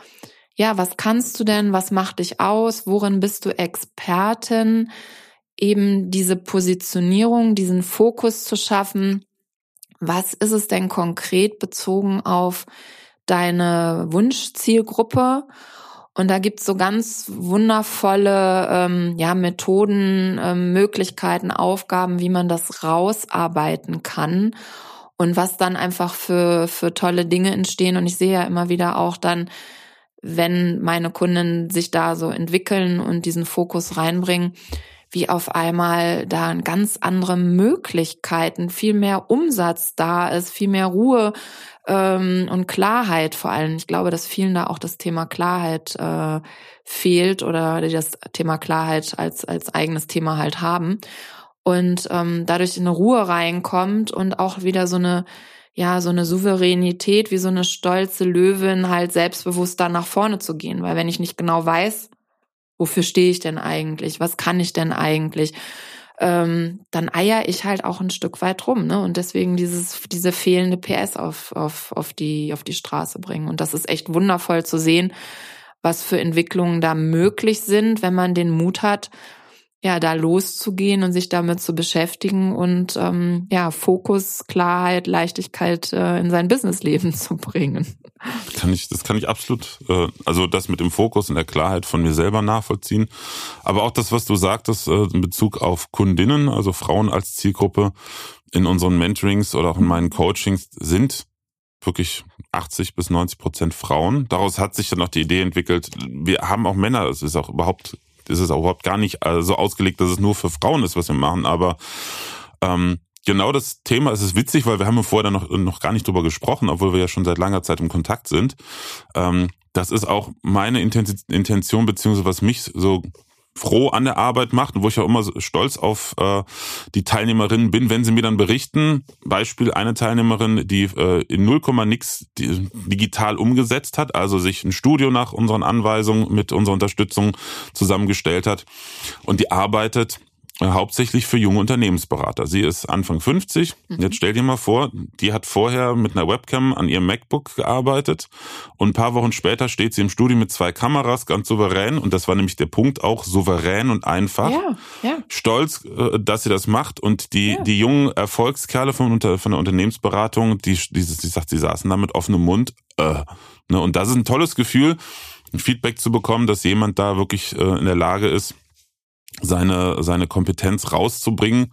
ja, was kannst du denn, was macht dich aus, worin bist du Expertin, eben diese Positionierung, diesen Fokus zu schaffen. Was ist es denn konkret bezogen auf deine Wunschzielgruppe? Und da gibt's so ganz wundervolle ähm, ja, Methoden, ähm, Möglichkeiten, Aufgaben, wie man das rausarbeiten kann und was dann einfach für, für tolle Dinge entstehen. Und ich sehe ja immer wieder auch dann wenn meine Kunden sich da so entwickeln und diesen Fokus reinbringen, wie auf einmal da ganz andere Möglichkeiten, viel mehr Umsatz da ist, viel mehr Ruhe ähm, und Klarheit vor allem. Ich glaube, dass vielen da auch das Thema Klarheit äh, fehlt oder das Thema Klarheit als, als eigenes Thema halt haben. Und ähm, dadurch eine Ruhe reinkommt und auch wieder so eine ja, so eine Souveränität, wie so eine stolze Löwin, halt selbstbewusst da nach vorne zu gehen. Weil wenn ich nicht genau weiß, wofür stehe ich denn eigentlich, was kann ich denn eigentlich, ähm, dann eier ich halt auch ein Stück weit rum, ne? Und deswegen dieses, diese fehlende PS auf, auf, auf die, auf die Straße bringen. Und das ist echt wundervoll zu sehen, was für Entwicklungen da möglich sind, wenn man den Mut hat, ja, da loszugehen und sich damit zu beschäftigen und ähm, ja, Fokus, Klarheit, Leichtigkeit äh, in sein Businessleben zu bringen. Kann ich, das kann ich absolut, äh, also das mit dem Fokus und der Klarheit von mir selber nachvollziehen. Aber auch das, was du sagtest, äh, in Bezug auf Kundinnen, also Frauen als Zielgruppe in unseren Mentorings oder auch in meinen Coachings sind wirklich 80 bis 90 Prozent Frauen. Daraus hat sich dann auch die Idee entwickelt, wir haben auch Männer, es ist auch überhaupt ist es auch überhaupt gar nicht äh, so ausgelegt, dass es nur für Frauen ist, was wir machen. Aber ähm, genau das Thema ist es witzig, weil wir haben vorher noch, noch gar nicht drüber gesprochen, obwohl wir ja schon seit langer Zeit im Kontakt sind. Ähm, das ist auch meine Intention, beziehungsweise was mich so froh an der Arbeit macht und wo ich auch immer stolz auf äh, die Teilnehmerinnen bin, wenn sie mir dann berichten. Beispiel eine Teilnehmerin, die äh, in 0, nix digital umgesetzt hat, also sich ein Studio nach unseren Anweisungen mit unserer Unterstützung zusammengestellt hat und die arbeitet hauptsächlich für junge Unternehmensberater. Sie ist Anfang 50. Mhm. Jetzt stell dir mal vor, die hat vorher mit einer Webcam an ihrem MacBook gearbeitet und ein paar Wochen später steht sie im Studio mit zwei Kameras, ganz souverän. Und das war nämlich der Punkt auch souverän und einfach. Ja, ja. Stolz, äh, dass sie das macht. Und die, ja. die jungen Erfolgskerle von, von der Unternehmensberatung, die, die, die sagt, sie saßen da mit offenem Mund. Äh, ne? Und das ist ein tolles Gefühl, ein Feedback zu bekommen, dass jemand da wirklich äh, in der Lage ist, seine, seine Kompetenz rauszubringen.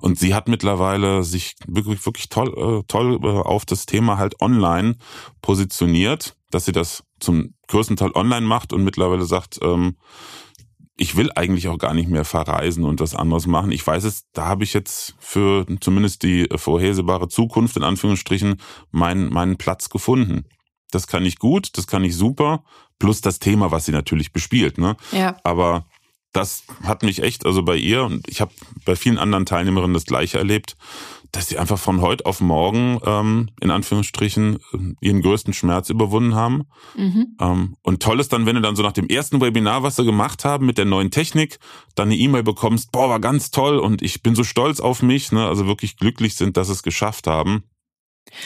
Und sie hat mittlerweile sich wirklich, wirklich toll, äh, toll äh, auf das Thema halt online positioniert, dass sie das zum größten Teil online macht und mittlerweile sagt, ähm, ich will eigentlich auch gar nicht mehr verreisen und was anderes machen. Ich weiß es, da habe ich jetzt für zumindest die vorhersehbare Zukunft in Anführungsstrichen meinen, meinen Platz gefunden. Das kann ich gut, das kann ich super, plus das Thema, was sie natürlich bespielt. Ne? Ja. Aber das hat mich echt, also bei ihr und ich habe bei vielen anderen Teilnehmerinnen das gleiche erlebt, dass sie einfach von heute auf morgen ähm, in Anführungsstrichen ihren größten Schmerz überwunden haben. Mhm. Ähm, und toll ist dann, wenn du dann so nach dem ersten Webinar, was sie gemacht haben mit der neuen Technik, dann eine E-Mail bekommst, boah, war ganz toll und ich bin so stolz auf mich, ne? also wirklich glücklich sind, dass sie es geschafft haben.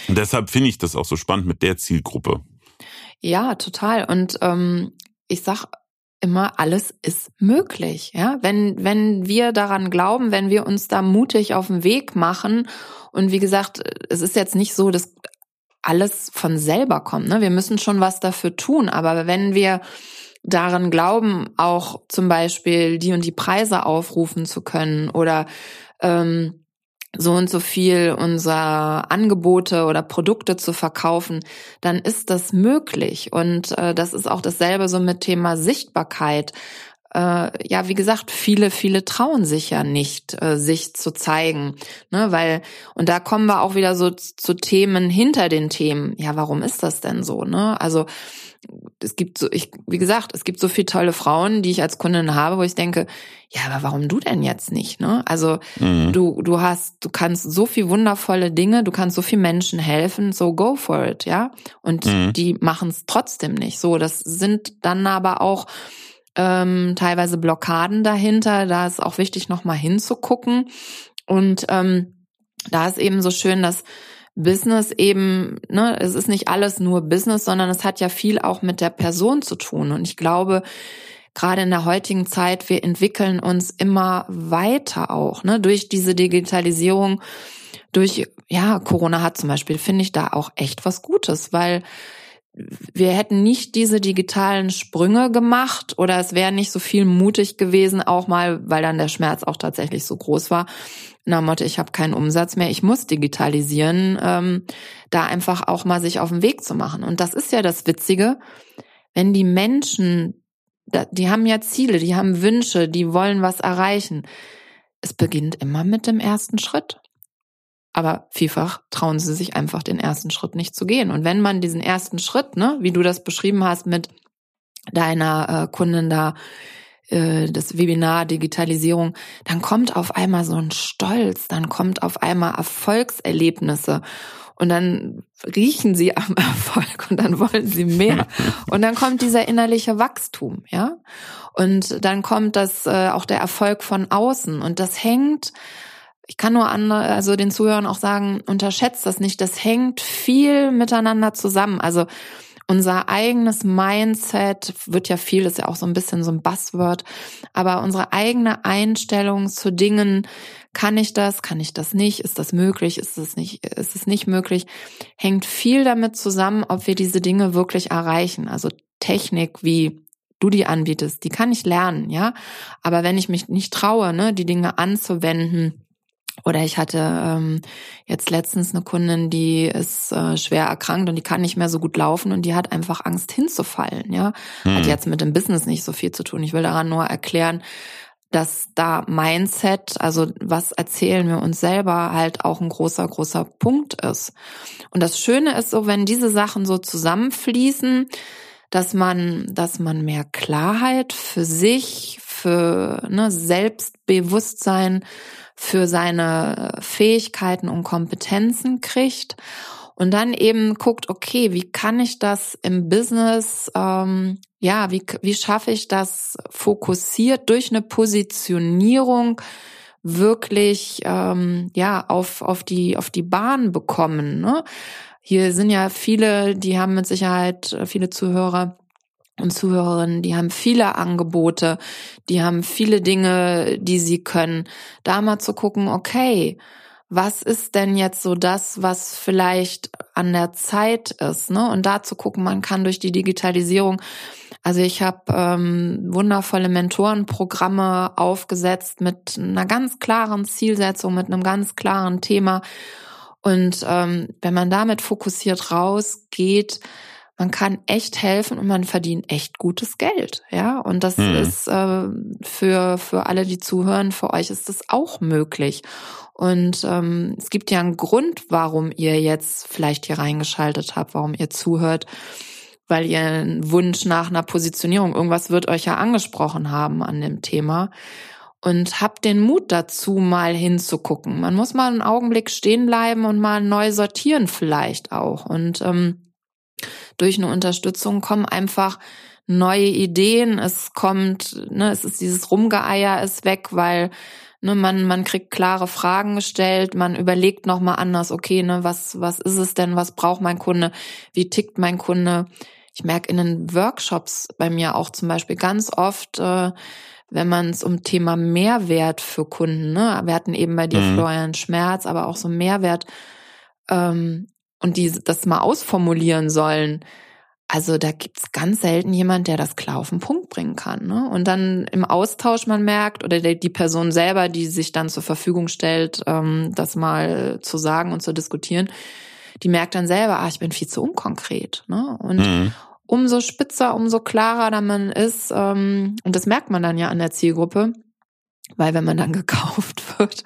Und deshalb finde ich das auch so spannend mit der Zielgruppe. Ja, total. Und ähm, ich sag immer, alles ist möglich. Ja, wenn, wenn wir daran glauben, wenn wir uns da mutig auf den Weg machen und wie gesagt, es ist jetzt nicht so, dass alles von selber kommt. Ne? Wir müssen schon was dafür tun. Aber wenn wir daran glauben, auch zum Beispiel die und die Preise aufrufen zu können oder ähm, so und so viel unser Angebote oder Produkte zu verkaufen, dann ist das möglich. Und äh, das ist auch dasselbe so mit Thema Sichtbarkeit. Äh, ja, wie gesagt, viele, viele trauen sich ja nicht, äh, sich zu zeigen, ne, weil und da kommen wir auch wieder so zu Themen hinter den Themen. Ja, warum ist das denn so, ne? Also es gibt so, ich, wie gesagt, es gibt so viele tolle Frauen, die ich als Kundin habe, wo ich denke, ja, aber warum du denn jetzt nicht, ne? Also mhm. du, du hast, du kannst so viel wundervolle Dinge, du kannst so viel Menschen helfen, so go for it, ja? Und mhm. die machen es trotzdem nicht. So, das sind dann aber auch ähm, teilweise Blockaden dahinter. Da ist auch wichtig, nochmal hinzugucken. Und ähm, da ist eben so schön, dass Business eben, ne, es ist nicht alles nur Business, sondern es hat ja viel auch mit der Person zu tun. Und ich glaube, gerade in der heutigen Zeit, wir entwickeln uns immer weiter auch, ne, durch diese Digitalisierung, durch, ja, Corona hat zum Beispiel, finde ich da auch echt was Gutes, weil wir hätten nicht diese digitalen Sprünge gemacht oder es wäre nicht so viel mutig gewesen, auch mal, weil dann der Schmerz auch tatsächlich so groß war. Na Motto, ich habe keinen Umsatz mehr, ich muss digitalisieren, ähm, da einfach auch mal sich auf den Weg zu machen. Und das ist ja das Witzige, wenn die Menschen, die haben ja Ziele, die haben Wünsche, die wollen was erreichen. Es beginnt immer mit dem ersten Schritt. Aber vielfach trauen sie sich einfach den ersten Schritt nicht zu gehen. Und wenn man diesen ersten Schritt, ne, wie du das beschrieben hast mit deiner äh, Kundin da, äh, das Webinar Digitalisierung, dann kommt auf einmal so ein Stolz, dann kommt auf einmal Erfolgserlebnisse. Und dann riechen sie am Erfolg und dann wollen sie mehr. Und dann kommt dieser innerliche Wachstum, ja? Und dann kommt das äh, auch der Erfolg von außen. Und das hängt ich kann nur andere, also den Zuhörern auch sagen, unterschätzt das nicht. Das hängt viel miteinander zusammen. Also unser eigenes Mindset wird ja viel, ist ja auch so ein bisschen so ein Buzzword, aber unsere eigene Einstellung zu Dingen, kann ich das, kann ich das nicht, ist das möglich, ist es nicht, ist es nicht möglich, hängt viel damit zusammen, ob wir diese Dinge wirklich erreichen. Also Technik wie du die anbietest, die kann ich lernen, ja. Aber wenn ich mich nicht traue, ne, die Dinge anzuwenden, oder ich hatte ähm, jetzt letztens eine Kundin, die ist äh, schwer erkrankt und die kann nicht mehr so gut laufen und die hat einfach Angst hinzufallen. Ja, hm. hat jetzt mit dem Business nicht so viel zu tun. Ich will daran nur erklären, dass da Mindset, also was erzählen wir uns selber, halt auch ein großer, großer Punkt ist. Und das Schöne ist so, wenn diese Sachen so zusammenfließen, dass man, dass man mehr Klarheit für sich, für ne, Selbstbewusstsein für seine Fähigkeiten und Kompetenzen kriegt und dann eben guckt, okay, wie kann ich das im Business, ähm, ja, wie, wie schaffe ich das fokussiert durch eine Positionierung wirklich ähm, ja auf auf die auf die Bahn bekommen. Ne? Hier sind ja viele, die haben mit Sicherheit viele Zuhörer, und Zuhörerinnen, die haben viele Angebote, die haben viele Dinge, die sie können. Da mal zu gucken, okay, was ist denn jetzt so das, was vielleicht an der Zeit ist, ne? Und da zu gucken, man kann durch die Digitalisierung, also ich habe ähm, wundervolle Mentorenprogramme aufgesetzt mit einer ganz klaren Zielsetzung, mit einem ganz klaren Thema. Und ähm, wenn man damit fokussiert rausgeht, man kann echt helfen und man verdient echt gutes Geld, ja. Und das mhm. ist äh, für für alle, die zuhören, für euch ist das auch möglich. Und ähm, es gibt ja einen Grund, warum ihr jetzt vielleicht hier reingeschaltet habt, warum ihr zuhört, weil ihr einen Wunsch nach einer Positionierung, irgendwas wird euch ja angesprochen haben an dem Thema. Und habt den Mut dazu, mal hinzugucken. Man muss mal einen Augenblick stehen bleiben und mal neu sortieren vielleicht auch. Und ähm, durch eine Unterstützung kommen einfach neue Ideen. Es kommt, ne, es ist dieses Rumgeeier ist weg, weil ne, man man kriegt klare Fragen gestellt, man überlegt noch mal anders. Okay, ne, was was ist es denn? Was braucht mein Kunde? Wie tickt mein Kunde? Ich merke in den Workshops bei mir auch zum Beispiel ganz oft. Äh, wenn man es um Thema Mehrwert für Kunden, ne, wir hatten eben bei dir mhm. Florian Schmerz, aber auch so Mehrwert ähm, und die das mal ausformulieren sollen. Also da gibt's ganz selten jemand, der das klar auf den Punkt bringen kann. Ne? Und dann im Austausch man merkt, oder die Person selber, die sich dann zur Verfügung stellt, ähm, das mal zu sagen und zu diskutieren, die merkt dann selber, ah, ich bin viel zu unkonkret. Ne? Und, mhm. Umso spitzer, umso klarer da man ist. Ähm, und das merkt man dann ja an der Zielgruppe. Weil wenn man dann gekauft wird,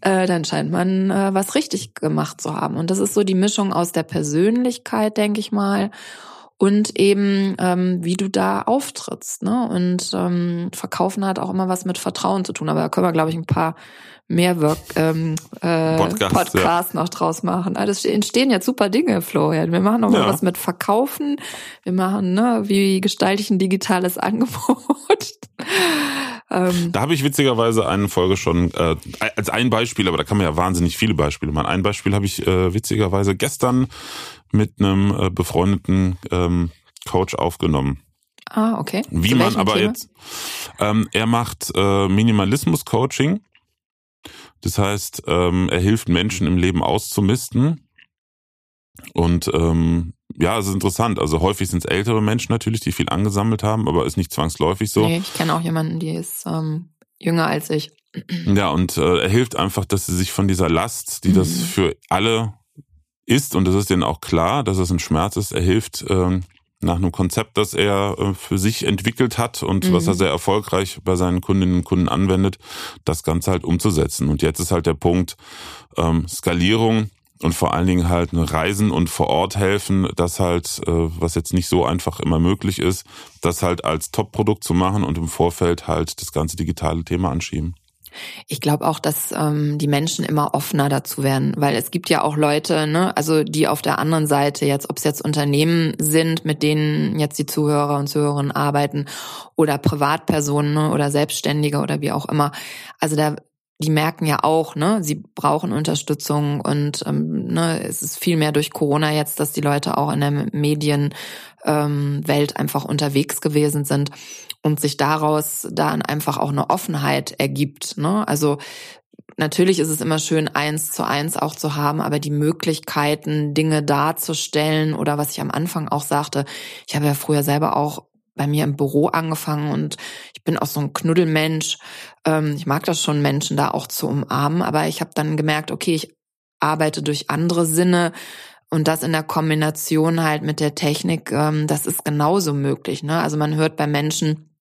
äh, dann scheint man äh, was richtig gemacht zu haben. Und das ist so die Mischung aus der Persönlichkeit, denke ich mal, und eben ähm, wie du da auftrittst. Ne? Und ähm, Verkaufen hat auch immer was mit Vertrauen zu tun. Aber da können wir, glaube ich, ein paar mehr Work, ähm, äh, Podcast, Podcasts ja. noch draus machen. Also es entstehen jetzt super Dinge, Florian. Wir machen noch mal was mit Verkaufen. Wir machen, ne, wie gestalte ich ein digitales Angebot. ähm, da habe ich witzigerweise eine Folge schon äh, als ein Beispiel, aber da kann man ja wahnsinnig viele Beispiele machen. Ein Beispiel habe ich äh, witzigerweise gestern mit einem äh, befreundeten ähm, Coach aufgenommen. Ah, okay. Wie man aber Thema? jetzt, ähm, er macht äh, Minimalismus-Coaching. Das heißt, ähm, er hilft Menschen im Leben auszumisten. Und ähm, ja, es ist interessant. Also häufig sind es ältere Menschen natürlich, die viel angesammelt haben, aber ist nicht zwangsläufig so. Nee, ich kenne auch jemanden, die ist ähm, jünger als ich. Ja, und äh, er hilft einfach, dass sie sich von dieser Last, die mhm. das für alle ist, und das ist denen auch klar, dass es ein Schmerz ist, er hilft äh, nach einem Konzept, das er äh, für sich entwickelt hat und mhm. was er sehr erfolgreich bei seinen Kundinnen und Kunden anwendet, das Ganze halt umzusetzen. Und jetzt ist halt der Punkt ähm, Skalierung und vor allen Dingen halt eine Reisen und vor Ort helfen, das halt, äh, was jetzt nicht so einfach immer möglich ist, das halt als Top-Produkt zu machen und im Vorfeld halt das ganze digitale Thema anschieben. Ich glaube auch, dass ähm, die Menschen immer offener dazu werden, weil es gibt ja auch Leute, ne, also die auf der anderen Seite jetzt, ob es jetzt Unternehmen sind, mit denen jetzt die Zuhörer und Zuhörerinnen arbeiten oder Privatpersonen ne, oder Selbstständige oder wie auch immer. Also da die merken ja auch, ne, sie brauchen Unterstützung und ähm, ne, es ist viel mehr durch Corona jetzt, dass die Leute auch in der Medienwelt ähm, einfach unterwegs gewesen sind und sich daraus dann einfach auch eine Offenheit ergibt. Ne? Also natürlich ist es immer schön, eins zu eins auch zu haben, aber die Möglichkeiten, Dinge darzustellen oder was ich am Anfang auch sagte, ich habe ja früher selber auch bei mir im Büro angefangen und ich bin auch so ein Knuddelmensch. Ähm, ich mag das schon, Menschen da auch zu umarmen, aber ich habe dann gemerkt, okay, ich arbeite durch andere Sinne, und das in der Kombination halt mit der Technik, ähm, das ist genauso möglich. Ne? Also man hört bei Menschen,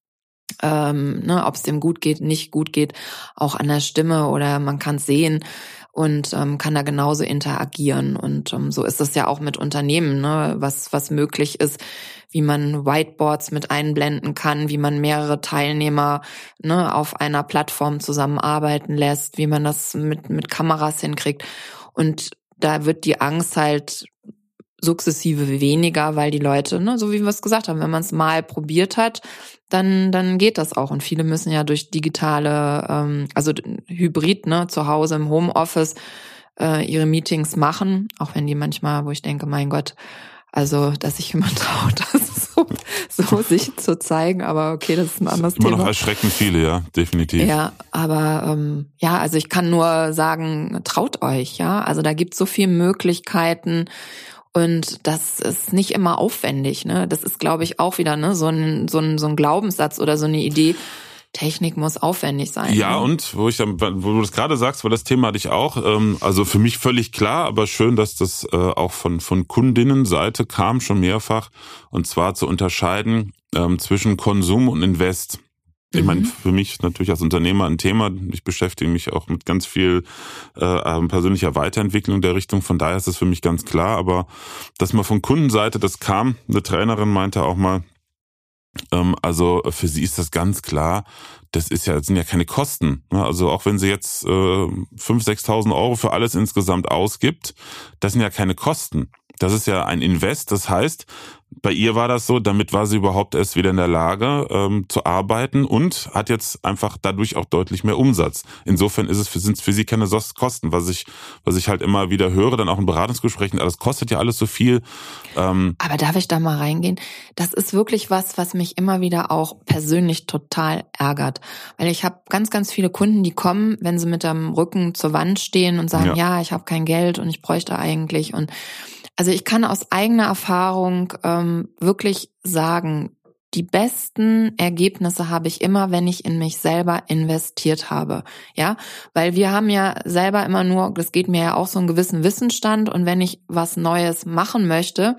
ähm, ne, ob es dem gut geht, nicht gut geht, auch an der Stimme oder man kann sehen und ähm, kann da genauso interagieren. Und ähm, so ist es ja auch mit Unternehmen, ne, was, was möglich ist, wie man Whiteboards mit einblenden kann, wie man mehrere Teilnehmer ne, auf einer Plattform zusammenarbeiten lässt, wie man das mit, mit Kameras hinkriegt. Und da wird die Angst halt sukzessive weniger, weil die Leute, ne, so wie wir es gesagt haben, wenn man es mal probiert hat, dann, dann geht das auch. Und viele müssen ja durch digitale, ähm, also Hybrid, ne, zu Hause im Homeoffice äh, ihre Meetings machen, auch wenn die manchmal, wo ich denke, mein Gott, also, dass sich jemand traut, das so, so sich zu zeigen, aber okay, das ist ein anderes Immer Thema. Immer noch erschreckend viele, ja, definitiv. Ja, aber ähm, ja, also ich kann nur sagen, traut euch, ja. Also da gibt so viele Möglichkeiten und das ist nicht immer aufwendig. Ne? Das ist, glaube ich, auch wieder ne, so, ein, so, ein, so ein Glaubenssatz oder so eine Idee. Technik muss aufwendig sein. Ja, ne? und wo ich dann, wo du das gerade sagst, weil das Thema hatte ich auch, ähm, also für mich völlig klar, aber schön, dass das äh, auch von, von Kundinnenseite kam, schon mehrfach, und zwar zu unterscheiden ähm, zwischen Konsum und Invest. Ich meine, mhm. für mich natürlich als Unternehmer ein Thema. Ich beschäftige mich auch mit ganz viel äh, ähm, persönlicher Weiterentwicklung der Richtung. Von daher ist es für mich ganz klar. Aber dass mal von Kundenseite das kam, eine Trainerin meinte auch mal, ähm, also für sie ist das ganz klar. Das ist ja, das sind ja keine Kosten. Ne? Also auch wenn sie jetzt äh, 5.000, 6.000 Euro für alles insgesamt ausgibt, das sind ja keine Kosten. Das ist ja ein Invest. Das heißt, bei ihr war das so, damit war sie überhaupt erst wieder in der Lage ähm, zu arbeiten und hat jetzt einfach dadurch auch deutlich mehr Umsatz. Insofern ist es für, sind es für sie keine Kosten, was ich, was ich halt immer wieder höre, dann auch in Beratungsgesprächen, das kostet ja alles so viel. Ähm Aber darf ich da mal reingehen? Das ist wirklich was, was mich immer wieder auch persönlich total ärgert. Weil ich habe ganz, ganz viele Kunden, die kommen, wenn sie mit dem Rücken zur Wand stehen und sagen, ja, ja ich habe kein Geld und ich bräuchte eigentlich und also ich kann aus eigener Erfahrung ähm, wirklich sagen, die besten Ergebnisse habe ich immer, wenn ich in mich selber investiert habe. Ja, weil wir haben ja selber immer nur, das geht mir ja auch so einen gewissen Wissensstand und wenn ich was Neues machen möchte,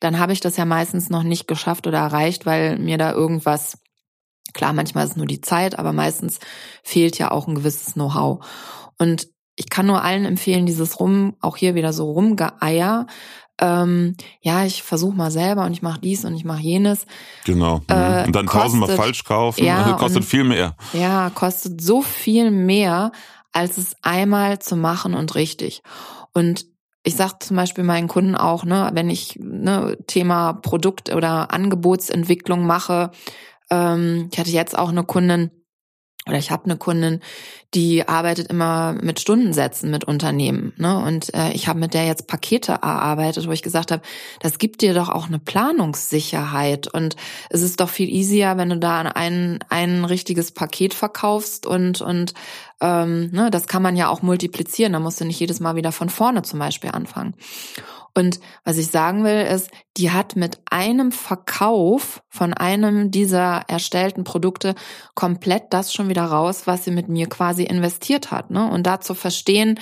dann habe ich das ja meistens noch nicht geschafft oder erreicht, weil mir da irgendwas, klar, manchmal ist es nur die Zeit, aber meistens fehlt ja auch ein gewisses Know-how. Und ich kann nur allen empfehlen, dieses Rum, auch hier wieder so Rumgeeier, ähm, ja, ich versuche mal selber und ich mache dies und ich mache jenes. Genau. Mhm. Äh, und dann kostet, tausendmal falsch kaufen, ja, kostet und, viel mehr. Ja, kostet so viel mehr, als es einmal zu machen und richtig. Und ich sage zum Beispiel meinen Kunden auch, ne, wenn ich ne, Thema Produkt- oder Angebotsentwicklung mache, ähm, ich hatte jetzt auch eine Kundin, oder ich habe eine Kundin, die arbeitet immer mit Stundensätzen mit Unternehmen. Ne? Und äh, ich habe mit der jetzt Pakete erarbeitet, wo ich gesagt habe, das gibt dir doch auch eine Planungssicherheit. Und es ist doch viel easier, wenn du da ein, ein richtiges Paket verkaufst und, und ähm, ne, das kann man ja auch multiplizieren. Da musst du nicht jedes Mal wieder von vorne zum Beispiel anfangen. Und was ich sagen will, ist, die hat mit einem Verkauf von einem dieser erstellten Produkte komplett das schon wieder raus, was sie mit mir quasi investiert hat. Ne? Und da zu verstehen,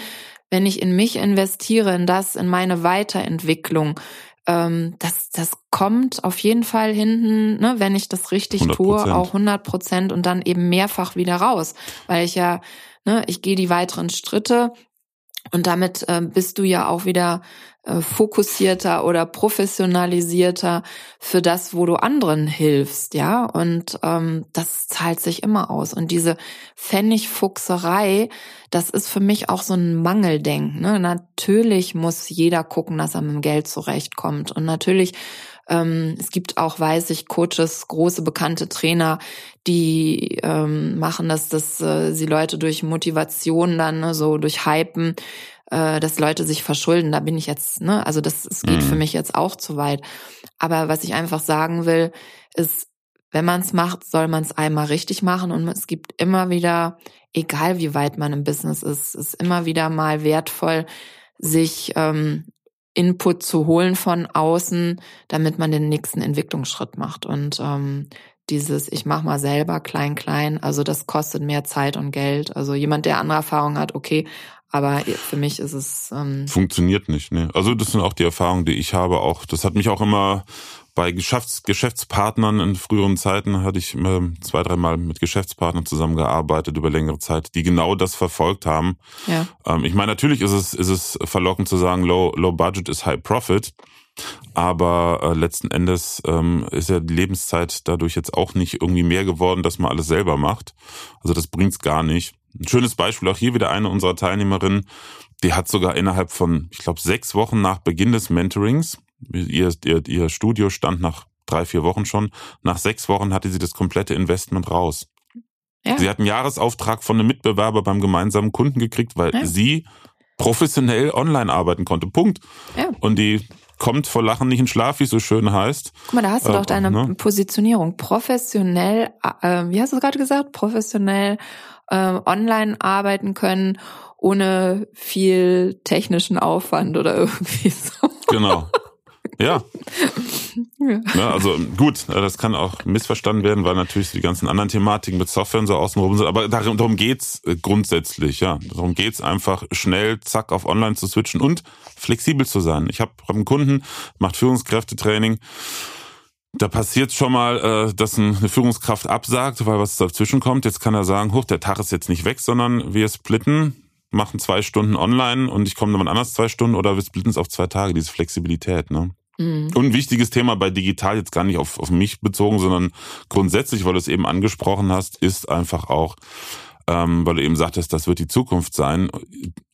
wenn ich in mich investiere, in das, in meine Weiterentwicklung, ähm, das, das kommt auf jeden Fall hinten, ne, wenn ich das richtig 100%. tue, auch 100 Prozent und dann eben mehrfach wieder raus, weil ich ja, ne, ich gehe die weiteren Schritte und damit äh, bist du ja auch wieder äh, fokussierter oder professionalisierter für das, wo du anderen hilfst, ja. Und ähm, das zahlt sich immer aus. Und diese Pfennigfuchserei, das ist für mich auch so ein Mangeldenken. Ne? Natürlich muss jeder gucken, dass er mit dem Geld zurechtkommt. Und natürlich ähm, es gibt auch, weiß ich, Coaches, große bekannte Trainer, die ähm, machen das, dass äh, sie Leute durch Motivation dann ne, so durch Hypen äh, dass Leute sich verschulden. Da bin ich jetzt, ne, also das, das geht mhm. für mich jetzt auch zu weit. Aber was ich einfach sagen will, ist, wenn man es macht, soll man es einmal richtig machen und es gibt immer wieder, egal wie weit man im Business ist, ist immer wieder mal wertvoll, sich ähm, Input zu holen von außen, damit man den nächsten Entwicklungsschritt macht. Und ähm, dieses, ich mach mal selber klein, klein, also das kostet mehr Zeit und Geld. Also jemand, der andere Erfahrung hat, okay, aber für mich ist es. Ähm Funktioniert nicht, ne? Also das sind auch die Erfahrungen, die ich habe. Auch das hat mich auch immer bei Geschäfts Geschäftspartnern in früheren Zeiten hatte ich äh, zwei, dreimal mit Geschäftspartnern zusammengearbeitet über längere Zeit, die genau das verfolgt haben. Ja. Ähm, ich meine, natürlich ist es, ist es verlockend zu sagen, low, low budget is high profit. Aber äh, letzten Endes ähm, ist ja die Lebenszeit dadurch jetzt auch nicht irgendwie mehr geworden, dass man alles selber macht. Also das bringt's gar nicht. Ein schönes Beispiel, auch hier wieder eine unserer Teilnehmerinnen, die hat sogar innerhalb von, ich glaube, sechs Wochen nach Beginn des Mentorings, ihr, ihr, ihr Studio stand nach drei, vier Wochen schon, nach sechs Wochen hatte sie das komplette Investment raus. Ja. Sie hat einen Jahresauftrag von einem Mitbewerber beim gemeinsamen Kunden gekriegt, weil ja. sie professionell online arbeiten konnte. Punkt. Ja. Und die kommt vor Lachen nicht in Schlaf, wie es so schön heißt. Guck mal, da hast du äh, doch deine ne? Positionierung. Professionell, äh, wie hast du es gerade gesagt? Professionell äh, online arbeiten können, ohne viel technischen Aufwand oder irgendwie so. Genau. Ja. ja. ja. Also gut, das kann auch missverstanden werden, weil natürlich die ganzen anderen Thematiken mit Software so außenrum sind. Aber darum, darum geht's äh, grundsätzlich, ja. Darum geht's einfach schnell, zack, auf online zu switchen und flexibel zu sein. Ich habe hab einen Kunden, macht Führungskräftetraining. Da passiert schon mal, äh, dass eine Führungskraft absagt, weil was dazwischen kommt. Jetzt kann er sagen, huch, der Tag ist jetzt nicht weg, sondern wir splitten machen zwei Stunden online und ich komme dann anders zwei Stunden oder wir splitten es auf zwei Tage, diese Flexibilität, ne? Mhm. Und ein wichtiges Thema bei digital, jetzt gar nicht auf, auf mich bezogen, sondern grundsätzlich, weil du es eben angesprochen hast, ist einfach auch ähm, weil du eben sagtest, das wird die Zukunft sein,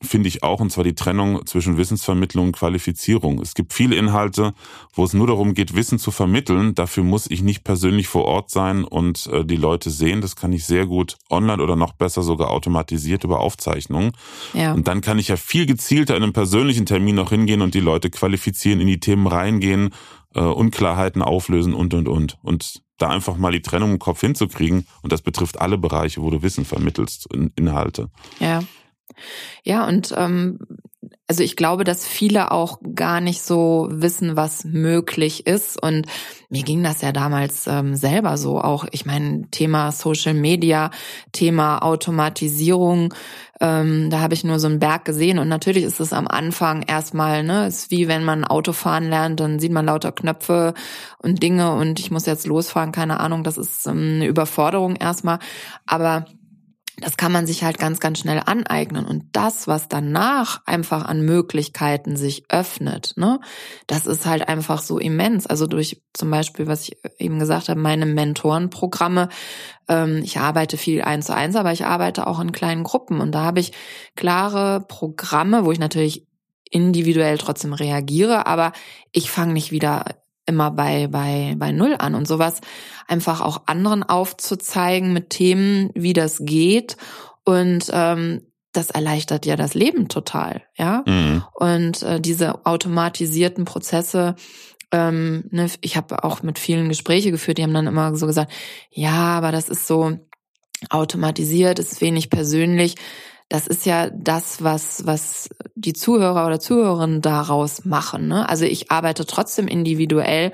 finde ich auch, und zwar die Trennung zwischen Wissensvermittlung und Qualifizierung. Es gibt viele Inhalte, wo es nur darum geht, Wissen zu vermitteln. Dafür muss ich nicht persönlich vor Ort sein und äh, die Leute sehen. Das kann ich sehr gut online oder noch besser sogar automatisiert über Aufzeichnungen. Ja. Und dann kann ich ja viel gezielter in einem persönlichen Termin noch hingehen und die Leute qualifizieren, in die Themen reingehen, äh, Unklarheiten auflösen und, und, und. Und da einfach mal die Trennung im Kopf hinzukriegen. Und das betrifft alle Bereiche, wo du Wissen vermittelst, in Inhalte. Ja. Ja, und ähm, also ich glaube, dass viele auch gar nicht so wissen, was möglich ist. Und mir ging das ja damals ähm, selber so auch. Ich meine, Thema Social Media, Thema Automatisierung, ähm, da habe ich nur so einen Berg gesehen. Und natürlich ist es am Anfang erstmal, ne, ist wie wenn man Auto fahren lernt, dann sieht man lauter Knöpfe und Dinge und ich muss jetzt losfahren, keine Ahnung, das ist ähm, eine Überforderung erstmal. Aber das kann man sich halt ganz, ganz schnell aneignen. Und das, was danach einfach an Möglichkeiten sich öffnet, ne, das ist halt einfach so immens. Also durch zum Beispiel, was ich eben gesagt habe, meine Mentorenprogramme. Ähm, ich arbeite viel eins zu eins, aber ich arbeite auch in kleinen Gruppen. Und da habe ich klare Programme, wo ich natürlich individuell trotzdem reagiere, aber ich fange nicht wieder immer bei, bei, bei Null an und sowas einfach auch anderen aufzuzeigen mit Themen, wie das geht und ähm, das erleichtert ja das Leben total, ja. Mhm. Und äh, diese automatisierten Prozesse, ähm, ne, ich habe auch mit vielen Gespräche geführt, die haben dann immer so gesagt, ja, aber das ist so automatisiert, ist wenig persönlich das ist ja das, was, was die Zuhörer oder Zuhörerinnen daraus machen. Ne? Also ich arbeite trotzdem individuell,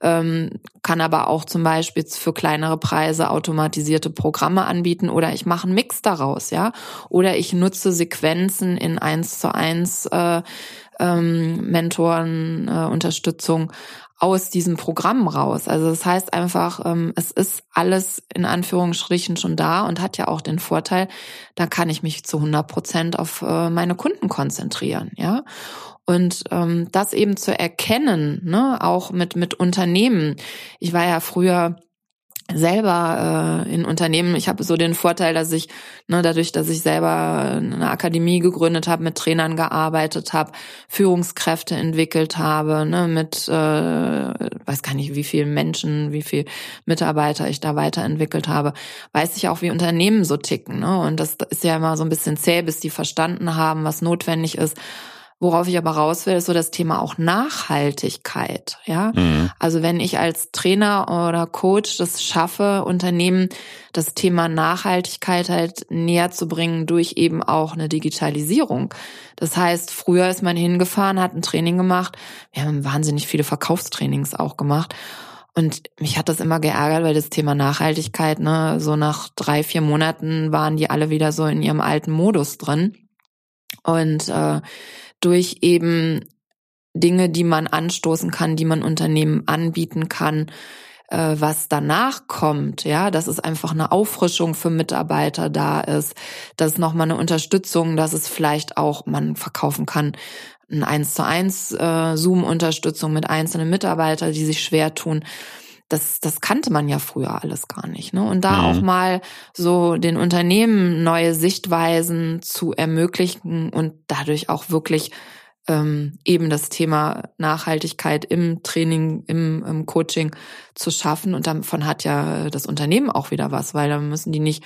ähm, kann aber auch zum Beispiel für kleinere Preise automatisierte Programme anbieten oder ich mache einen Mix daraus, ja. Oder ich nutze Sequenzen in eins zu eins äh, ähm, Mentoren, äh, Unterstützung aus diesem Programm raus. Also das heißt einfach, ähm, es ist alles in Anführungsstrichen schon da und hat ja auch den Vorteil, da kann ich mich zu 100 Prozent auf äh, meine Kunden konzentrieren, ja. Und ähm, das eben zu erkennen, ne, auch mit mit Unternehmen. Ich war ja früher selber äh, in Unternehmen, ich habe so den Vorteil, dass ich, ne, dadurch, dass ich selber eine Akademie gegründet habe, mit Trainern gearbeitet habe, Führungskräfte entwickelt habe, ne, mit, äh, weiß gar nicht, wie viele Menschen, wie viele Mitarbeiter ich da weiterentwickelt habe, weiß ich auch, wie Unternehmen so ticken. Ne? Und das ist ja immer so ein bisschen zäh, bis die verstanden haben, was notwendig ist. Worauf ich aber raus will, ist so das Thema auch Nachhaltigkeit. Ja, mhm. also wenn ich als Trainer oder Coach das schaffe, Unternehmen das Thema Nachhaltigkeit halt näher zu bringen durch eben auch eine Digitalisierung. Das heißt, früher ist man hingefahren, hat ein Training gemacht. Wir haben wahnsinnig viele Verkaufstrainings auch gemacht. Und mich hat das immer geärgert, weil das Thema Nachhaltigkeit, ne, so nach drei, vier Monaten waren die alle wieder so in ihrem alten Modus drin. Und äh, durch eben Dinge, die man anstoßen kann, die man Unternehmen anbieten kann, äh, was danach kommt, ja, dass es einfach eine Auffrischung für Mitarbeiter da ist, dass nochmal eine Unterstützung, dass es vielleicht auch man verkaufen kann, ein eins zu eins äh, Zoom-Unterstützung mit einzelnen Mitarbeitern, die sich schwer tun das, das kannte man ja früher alles gar nicht. Ne? Und da mhm. auch mal so den Unternehmen neue Sichtweisen zu ermöglichen und dadurch auch wirklich ähm, eben das Thema Nachhaltigkeit im Training, im, im Coaching zu schaffen. Und davon hat ja das Unternehmen auch wieder was, weil dann müssen die nicht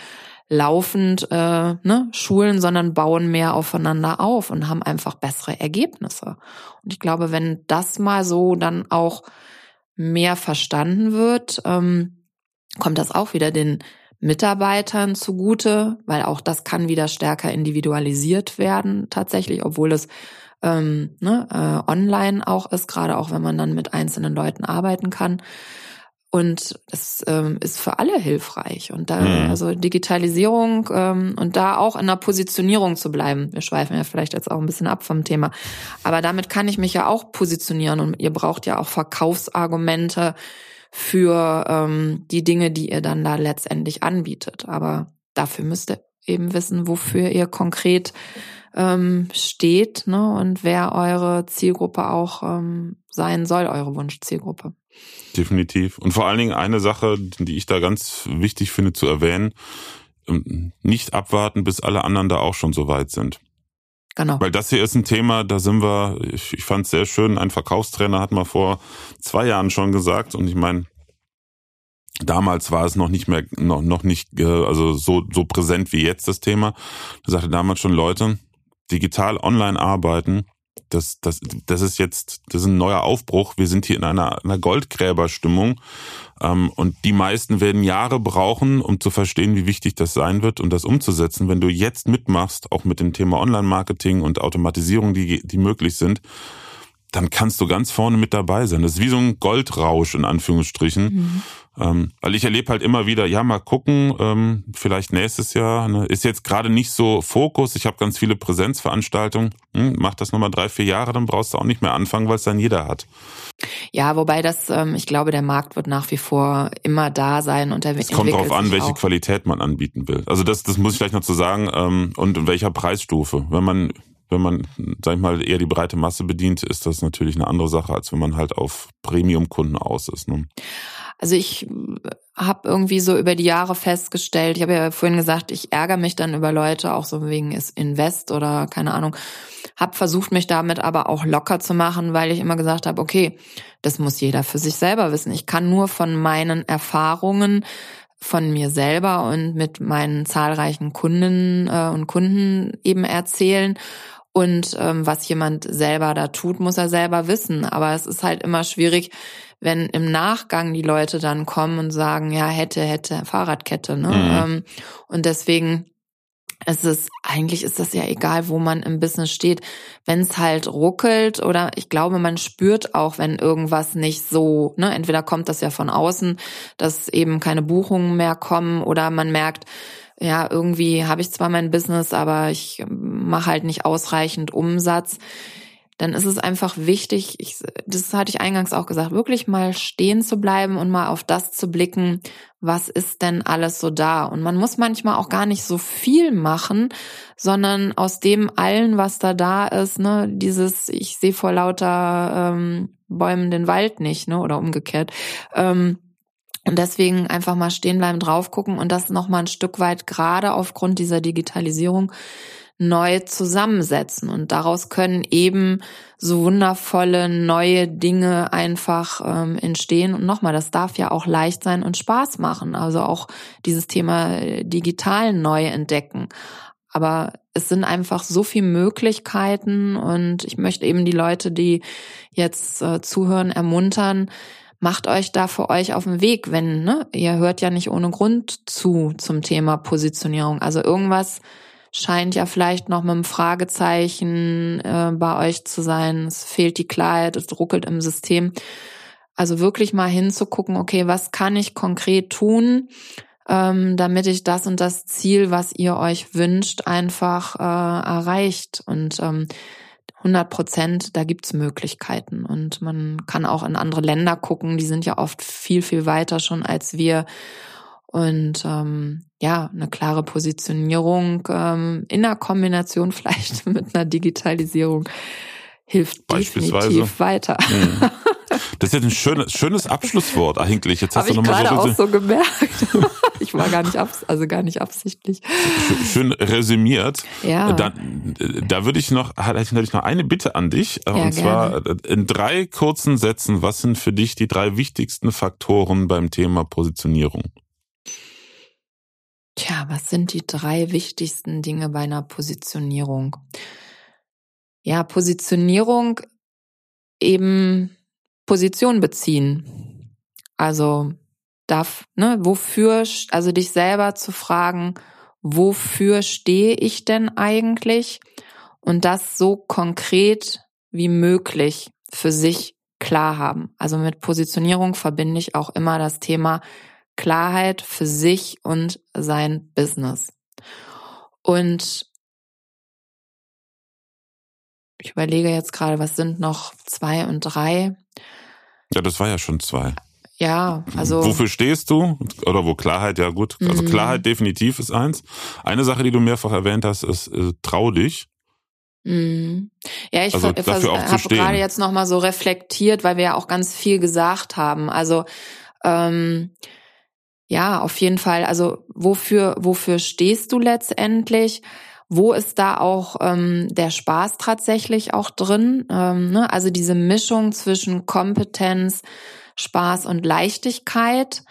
laufend äh, ne, schulen, sondern bauen mehr aufeinander auf und haben einfach bessere Ergebnisse. Und ich glaube, wenn das mal so dann auch mehr verstanden wird, ähm, kommt das auch wieder den Mitarbeitern zugute, weil auch das kann wieder stärker individualisiert werden tatsächlich, obwohl es ähm, ne, äh, online auch ist, gerade auch wenn man dann mit einzelnen Leuten arbeiten kann. Und das ähm, ist für alle hilfreich. Und da, mhm. also Digitalisierung ähm, und da auch in der Positionierung zu bleiben. Wir schweifen ja vielleicht jetzt auch ein bisschen ab vom Thema. Aber damit kann ich mich ja auch positionieren und ihr braucht ja auch Verkaufsargumente für ähm, die Dinge, die ihr dann da letztendlich anbietet. Aber dafür müsst ihr eben wissen, wofür ihr konkret ähm, steht ne, und wer eure Zielgruppe auch ähm, sein soll, eure Wunschzielgruppe. Definitiv. Und vor allen Dingen eine Sache, die ich da ganz wichtig finde zu erwähnen, ähm, nicht abwarten, bis alle anderen da auch schon so weit sind. Genau. Weil das hier ist ein Thema, da sind wir, ich, ich fand es sehr schön, ein Verkaufstrainer hat mal vor zwei Jahren schon gesagt und ich meine, damals war es noch nicht mehr, noch, noch nicht, äh, also so, so präsent wie jetzt das Thema. Da sagte damals schon Leute, digital online arbeiten, das, das, das ist jetzt, das ist ein neuer Aufbruch. Wir sind hier in einer, einer Goldgräberstimmung. Ähm, und die meisten werden Jahre brauchen, um zu verstehen, wie wichtig das sein wird und das umzusetzen. Wenn du jetzt mitmachst, auch mit dem Thema Online-Marketing und Automatisierung, die, die möglich sind, dann kannst du ganz vorne mit dabei sein. Das ist wie so ein Goldrausch in Anführungsstrichen. Mhm. Ähm, weil ich erlebe halt immer wieder, ja, mal gucken, ähm, vielleicht nächstes Jahr. Ne, ist jetzt gerade nicht so Fokus. Ich habe ganz viele Präsenzveranstaltungen. Hm, mach das nochmal drei, vier Jahre, dann brauchst du auch nicht mehr anfangen, weil es dann jeder hat. Ja, wobei das, ähm, ich glaube, der Markt wird nach wie vor immer da sein und der Es kommt darauf an, welche auch. Qualität man anbieten will. Also das, das muss ich gleich noch zu sagen ähm, und in welcher Preisstufe. Wenn man wenn man, sag ich mal, eher die breite Masse bedient, ist das natürlich eine andere Sache, als wenn man halt auf Premium-Kunden aus ist. Ne? Also ich habe irgendwie so über die Jahre festgestellt, ich habe ja vorhin gesagt, ich ärgere mich dann über Leute, auch so wegen Invest oder keine Ahnung, habe versucht, mich damit aber auch locker zu machen, weil ich immer gesagt habe, okay, das muss jeder für sich selber wissen. Ich kann nur von meinen Erfahrungen von mir selber und mit meinen zahlreichen Kunden äh, und Kunden eben erzählen und ähm, was jemand selber da tut, muss er selber wissen. Aber es ist halt immer schwierig, wenn im Nachgang die Leute dann kommen und sagen, ja, hätte, hätte, Fahrradkette. Ne? Mhm. Ähm, und deswegen es ist eigentlich ist das ja egal, wo man im Business steht. Wenn es halt ruckelt oder ich glaube, man spürt auch, wenn irgendwas nicht so, ne, entweder kommt das ja von außen, dass eben keine Buchungen mehr kommen oder man merkt, ja, irgendwie habe ich zwar mein Business, aber ich mache halt nicht ausreichend Umsatz, dann ist es einfach wichtig, ich, das hatte ich eingangs auch gesagt, wirklich mal stehen zu bleiben und mal auf das zu blicken, was ist denn alles so da. Und man muss manchmal auch gar nicht so viel machen, sondern aus dem allen, was da da ist, ne, dieses, ich sehe vor lauter ähm, Bäumen den Wald nicht, ne, oder umgekehrt. Ähm, und deswegen einfach mal stehen bleiben, drauf gucken und das nochmal ein Stück weit gerade aufgrund dieser Digitalisierung neu zusammensetzen. Und daraus können eben so wundervolle neue Dinge einfach ähm, entstehen. Und nochmal, das darf ja auch leicht sein und Spaß machen. Also auch dieses Thema äh, digital neu entdecken. Aber es sind einfach so viele Möglichkeiten und ich möchte eben die Leute, die jetzt äh, zuhören, ermuntern, macht euch da für euch auf den Weg, wenn, ne, ihr hört ja nicht ohne Grund zu zum Thema Positionierung. Also irgendwas scheint ja vielleicht noch mit einem Fragezeichen äh, bei euch zu sein. Es fehlt die Klarheit, es ruckelt im System. Also wirklich mal hinzugucken, okay, was kann ich konkret tun, ähm, damit ich das und das Ziel, was ihr euch wünscht, einfach äh, erreicht. Und ähm, 100 Prozent, da gibt's Möglichkeiten. Und man kann auch in andere Länder gucken, die sind ja oft viel, viel weiter schon als wir. Und ähm, ja, eine klare Positionierung ähm, in der Kombination vielleicht mit einer Digitalisierung hilft definitiv weiter. Mhm. Das ist jetzt ein schönes, schönes Abschlusswort eigentlich. Jetzt hast Hab du nochmal so, auch so gemerkt. ich war gar nicht abs also gar nicht absichtlich. Schön resümiert. Ja. Da, da würde ich noch, hatte ich noch eine Bitte an dich. Ja, und zwar gerne. in drei kurzen Sätzen, was sind für dich die drei wichtigsten Faktoren beim Thema Positionierung? Tja, was sind die drei wichtigsten Dinge bei einer Positionierung? Ja, Positionierung eben Position beziehen. Also darf, ne, wofür, also dich selber zu fragen, wofür stehe ich denn eigentlich? Und das so konkret wie möglich für sich klar haben. Also mit Positionierung verbinde ich auch immer das Thema Klarheit für sich und sein Business. Und ich überlege jetzt gerade, was sind noch zwei und drei? Ja, das war ja schon zwei. Ja, also. Wofür stehst du? Oder wo Klarheit, ja gut. Also mhm. Klarheit definitiv ist eins. Eine Sache, die du mehrfach erwähnt hast, ist äh, trau dich. Mhm. Ja, ich also habe gerade jetzt nochmal so reflektiert, weil wir ja auch ganz viel gesagt haben. Also ähm, ja, auf jeden Fall. Also wofür, wofür stehst du letztendlich? Wo ist da auch ähm, der Spaß tatsächlich auch drin? Ähm, ne? Also diese Mischung zwischen Kompetenz, Spaß und Leichtigkeit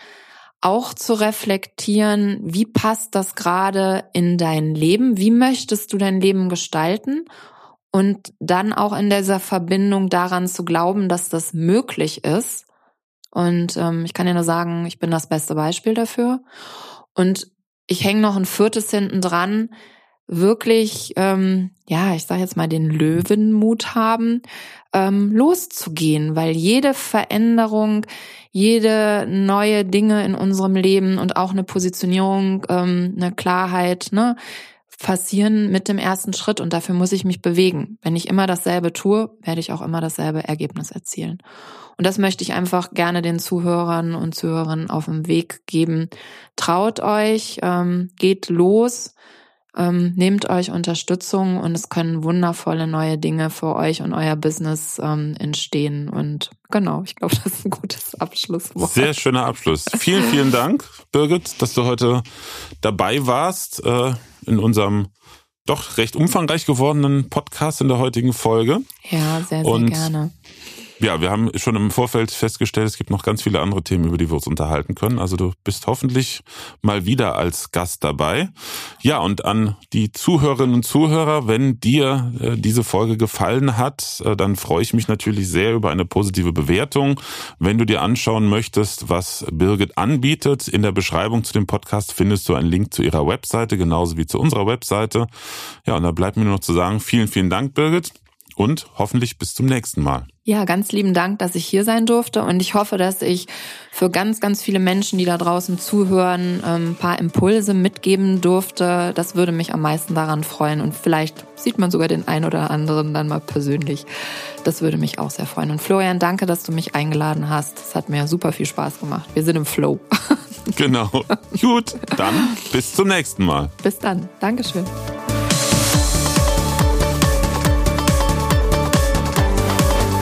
auch zu reflektieren, wie passt das gerade in dein Leben? Wie möchtest du dein Leben gestalten? und dann auch in dieser Verbindung daran zu glauben, dass das möglich ist. Und ähm, ich kann dir nur sagen, ich bin das beste Beispiel dafür. Und ich hänge noch ein viertes hinten dran, wirklich, ähm, ja, ich sage jetzt mal, den Löwenmut haben, ähm, loszugehen, weil jede Veränderung, jede neue Dinge in unserem Leben und auch eine Positionierung, ähm, eine Klarheit, ne, passieren mit dem ersten Schritt und dafür muss ich mich bewegen. Wenn ich immer dasselbe tue, werde ich auch immer dasselbe Ergebnis erzielen. Und das möchte ich einfach gerne den Zuhörern und Zuhörern auf den Weg geben. Traut euch, ähm, geht los, ähm, nehmt euch Unterstützung und es können wundervolle neue Dinge für euch und euer Business ähm, entstehen. Und genau, ich glaube, das ist ein gutes Abschlusswort. Sehr schöner Abschluss. Vielen, vielen Dank, Birgit, dass du heute dabei warst äh, in unserem doch recht umfangreich gewordenen Podcast in der heutigen Folge. Ja, sehr, sehr und gerne. Ja, wir haben schon im Vorfeld festgestellt, es gibt noch ganz viele andere Themen, über die wir uns unterhalten können. Also du bist hoffentlich mal wieder als Gast dabei. Ja, und an die Zuhörerinnen und Zuhörer, wenn dir äh, diese Folge gefallen hat, äh, dann freue ich mich natürlich sehr über eine positive Bewertung. Wenn du dir anschauen möchtest, was Birgit anbietet, in der Beschreibung zu dem Podcast findest du einen Link zu ihrer Webseite, genauso wie zu unserer Webseite. Ja, und da bleibt mir nur noch zu sagen, vielen, vielen Dank, Birgit und hoffentlich bis zum nächsten Mal. Ja, ganz lieben Dank, dass ich hier sein durfte und ich hoffe, dass ich für ganz, ganz viele Menschen, die da draußen zuhören, ähm, ein paar Impulse mitgeben durfte. Das würde mich am meisten daran freuen und vielleicht sieht man sogar den einen oder anderen dann mal persönlich. Das würde mich auch sehr freuen. Und Florian, danke, dass du mich eingeladen hast. Es hat mir super viel Spaß gemacht. Wir sind im Flow. Genau. Gut, dann bis zum nächsten Mal. Bis dann. Dankeschön.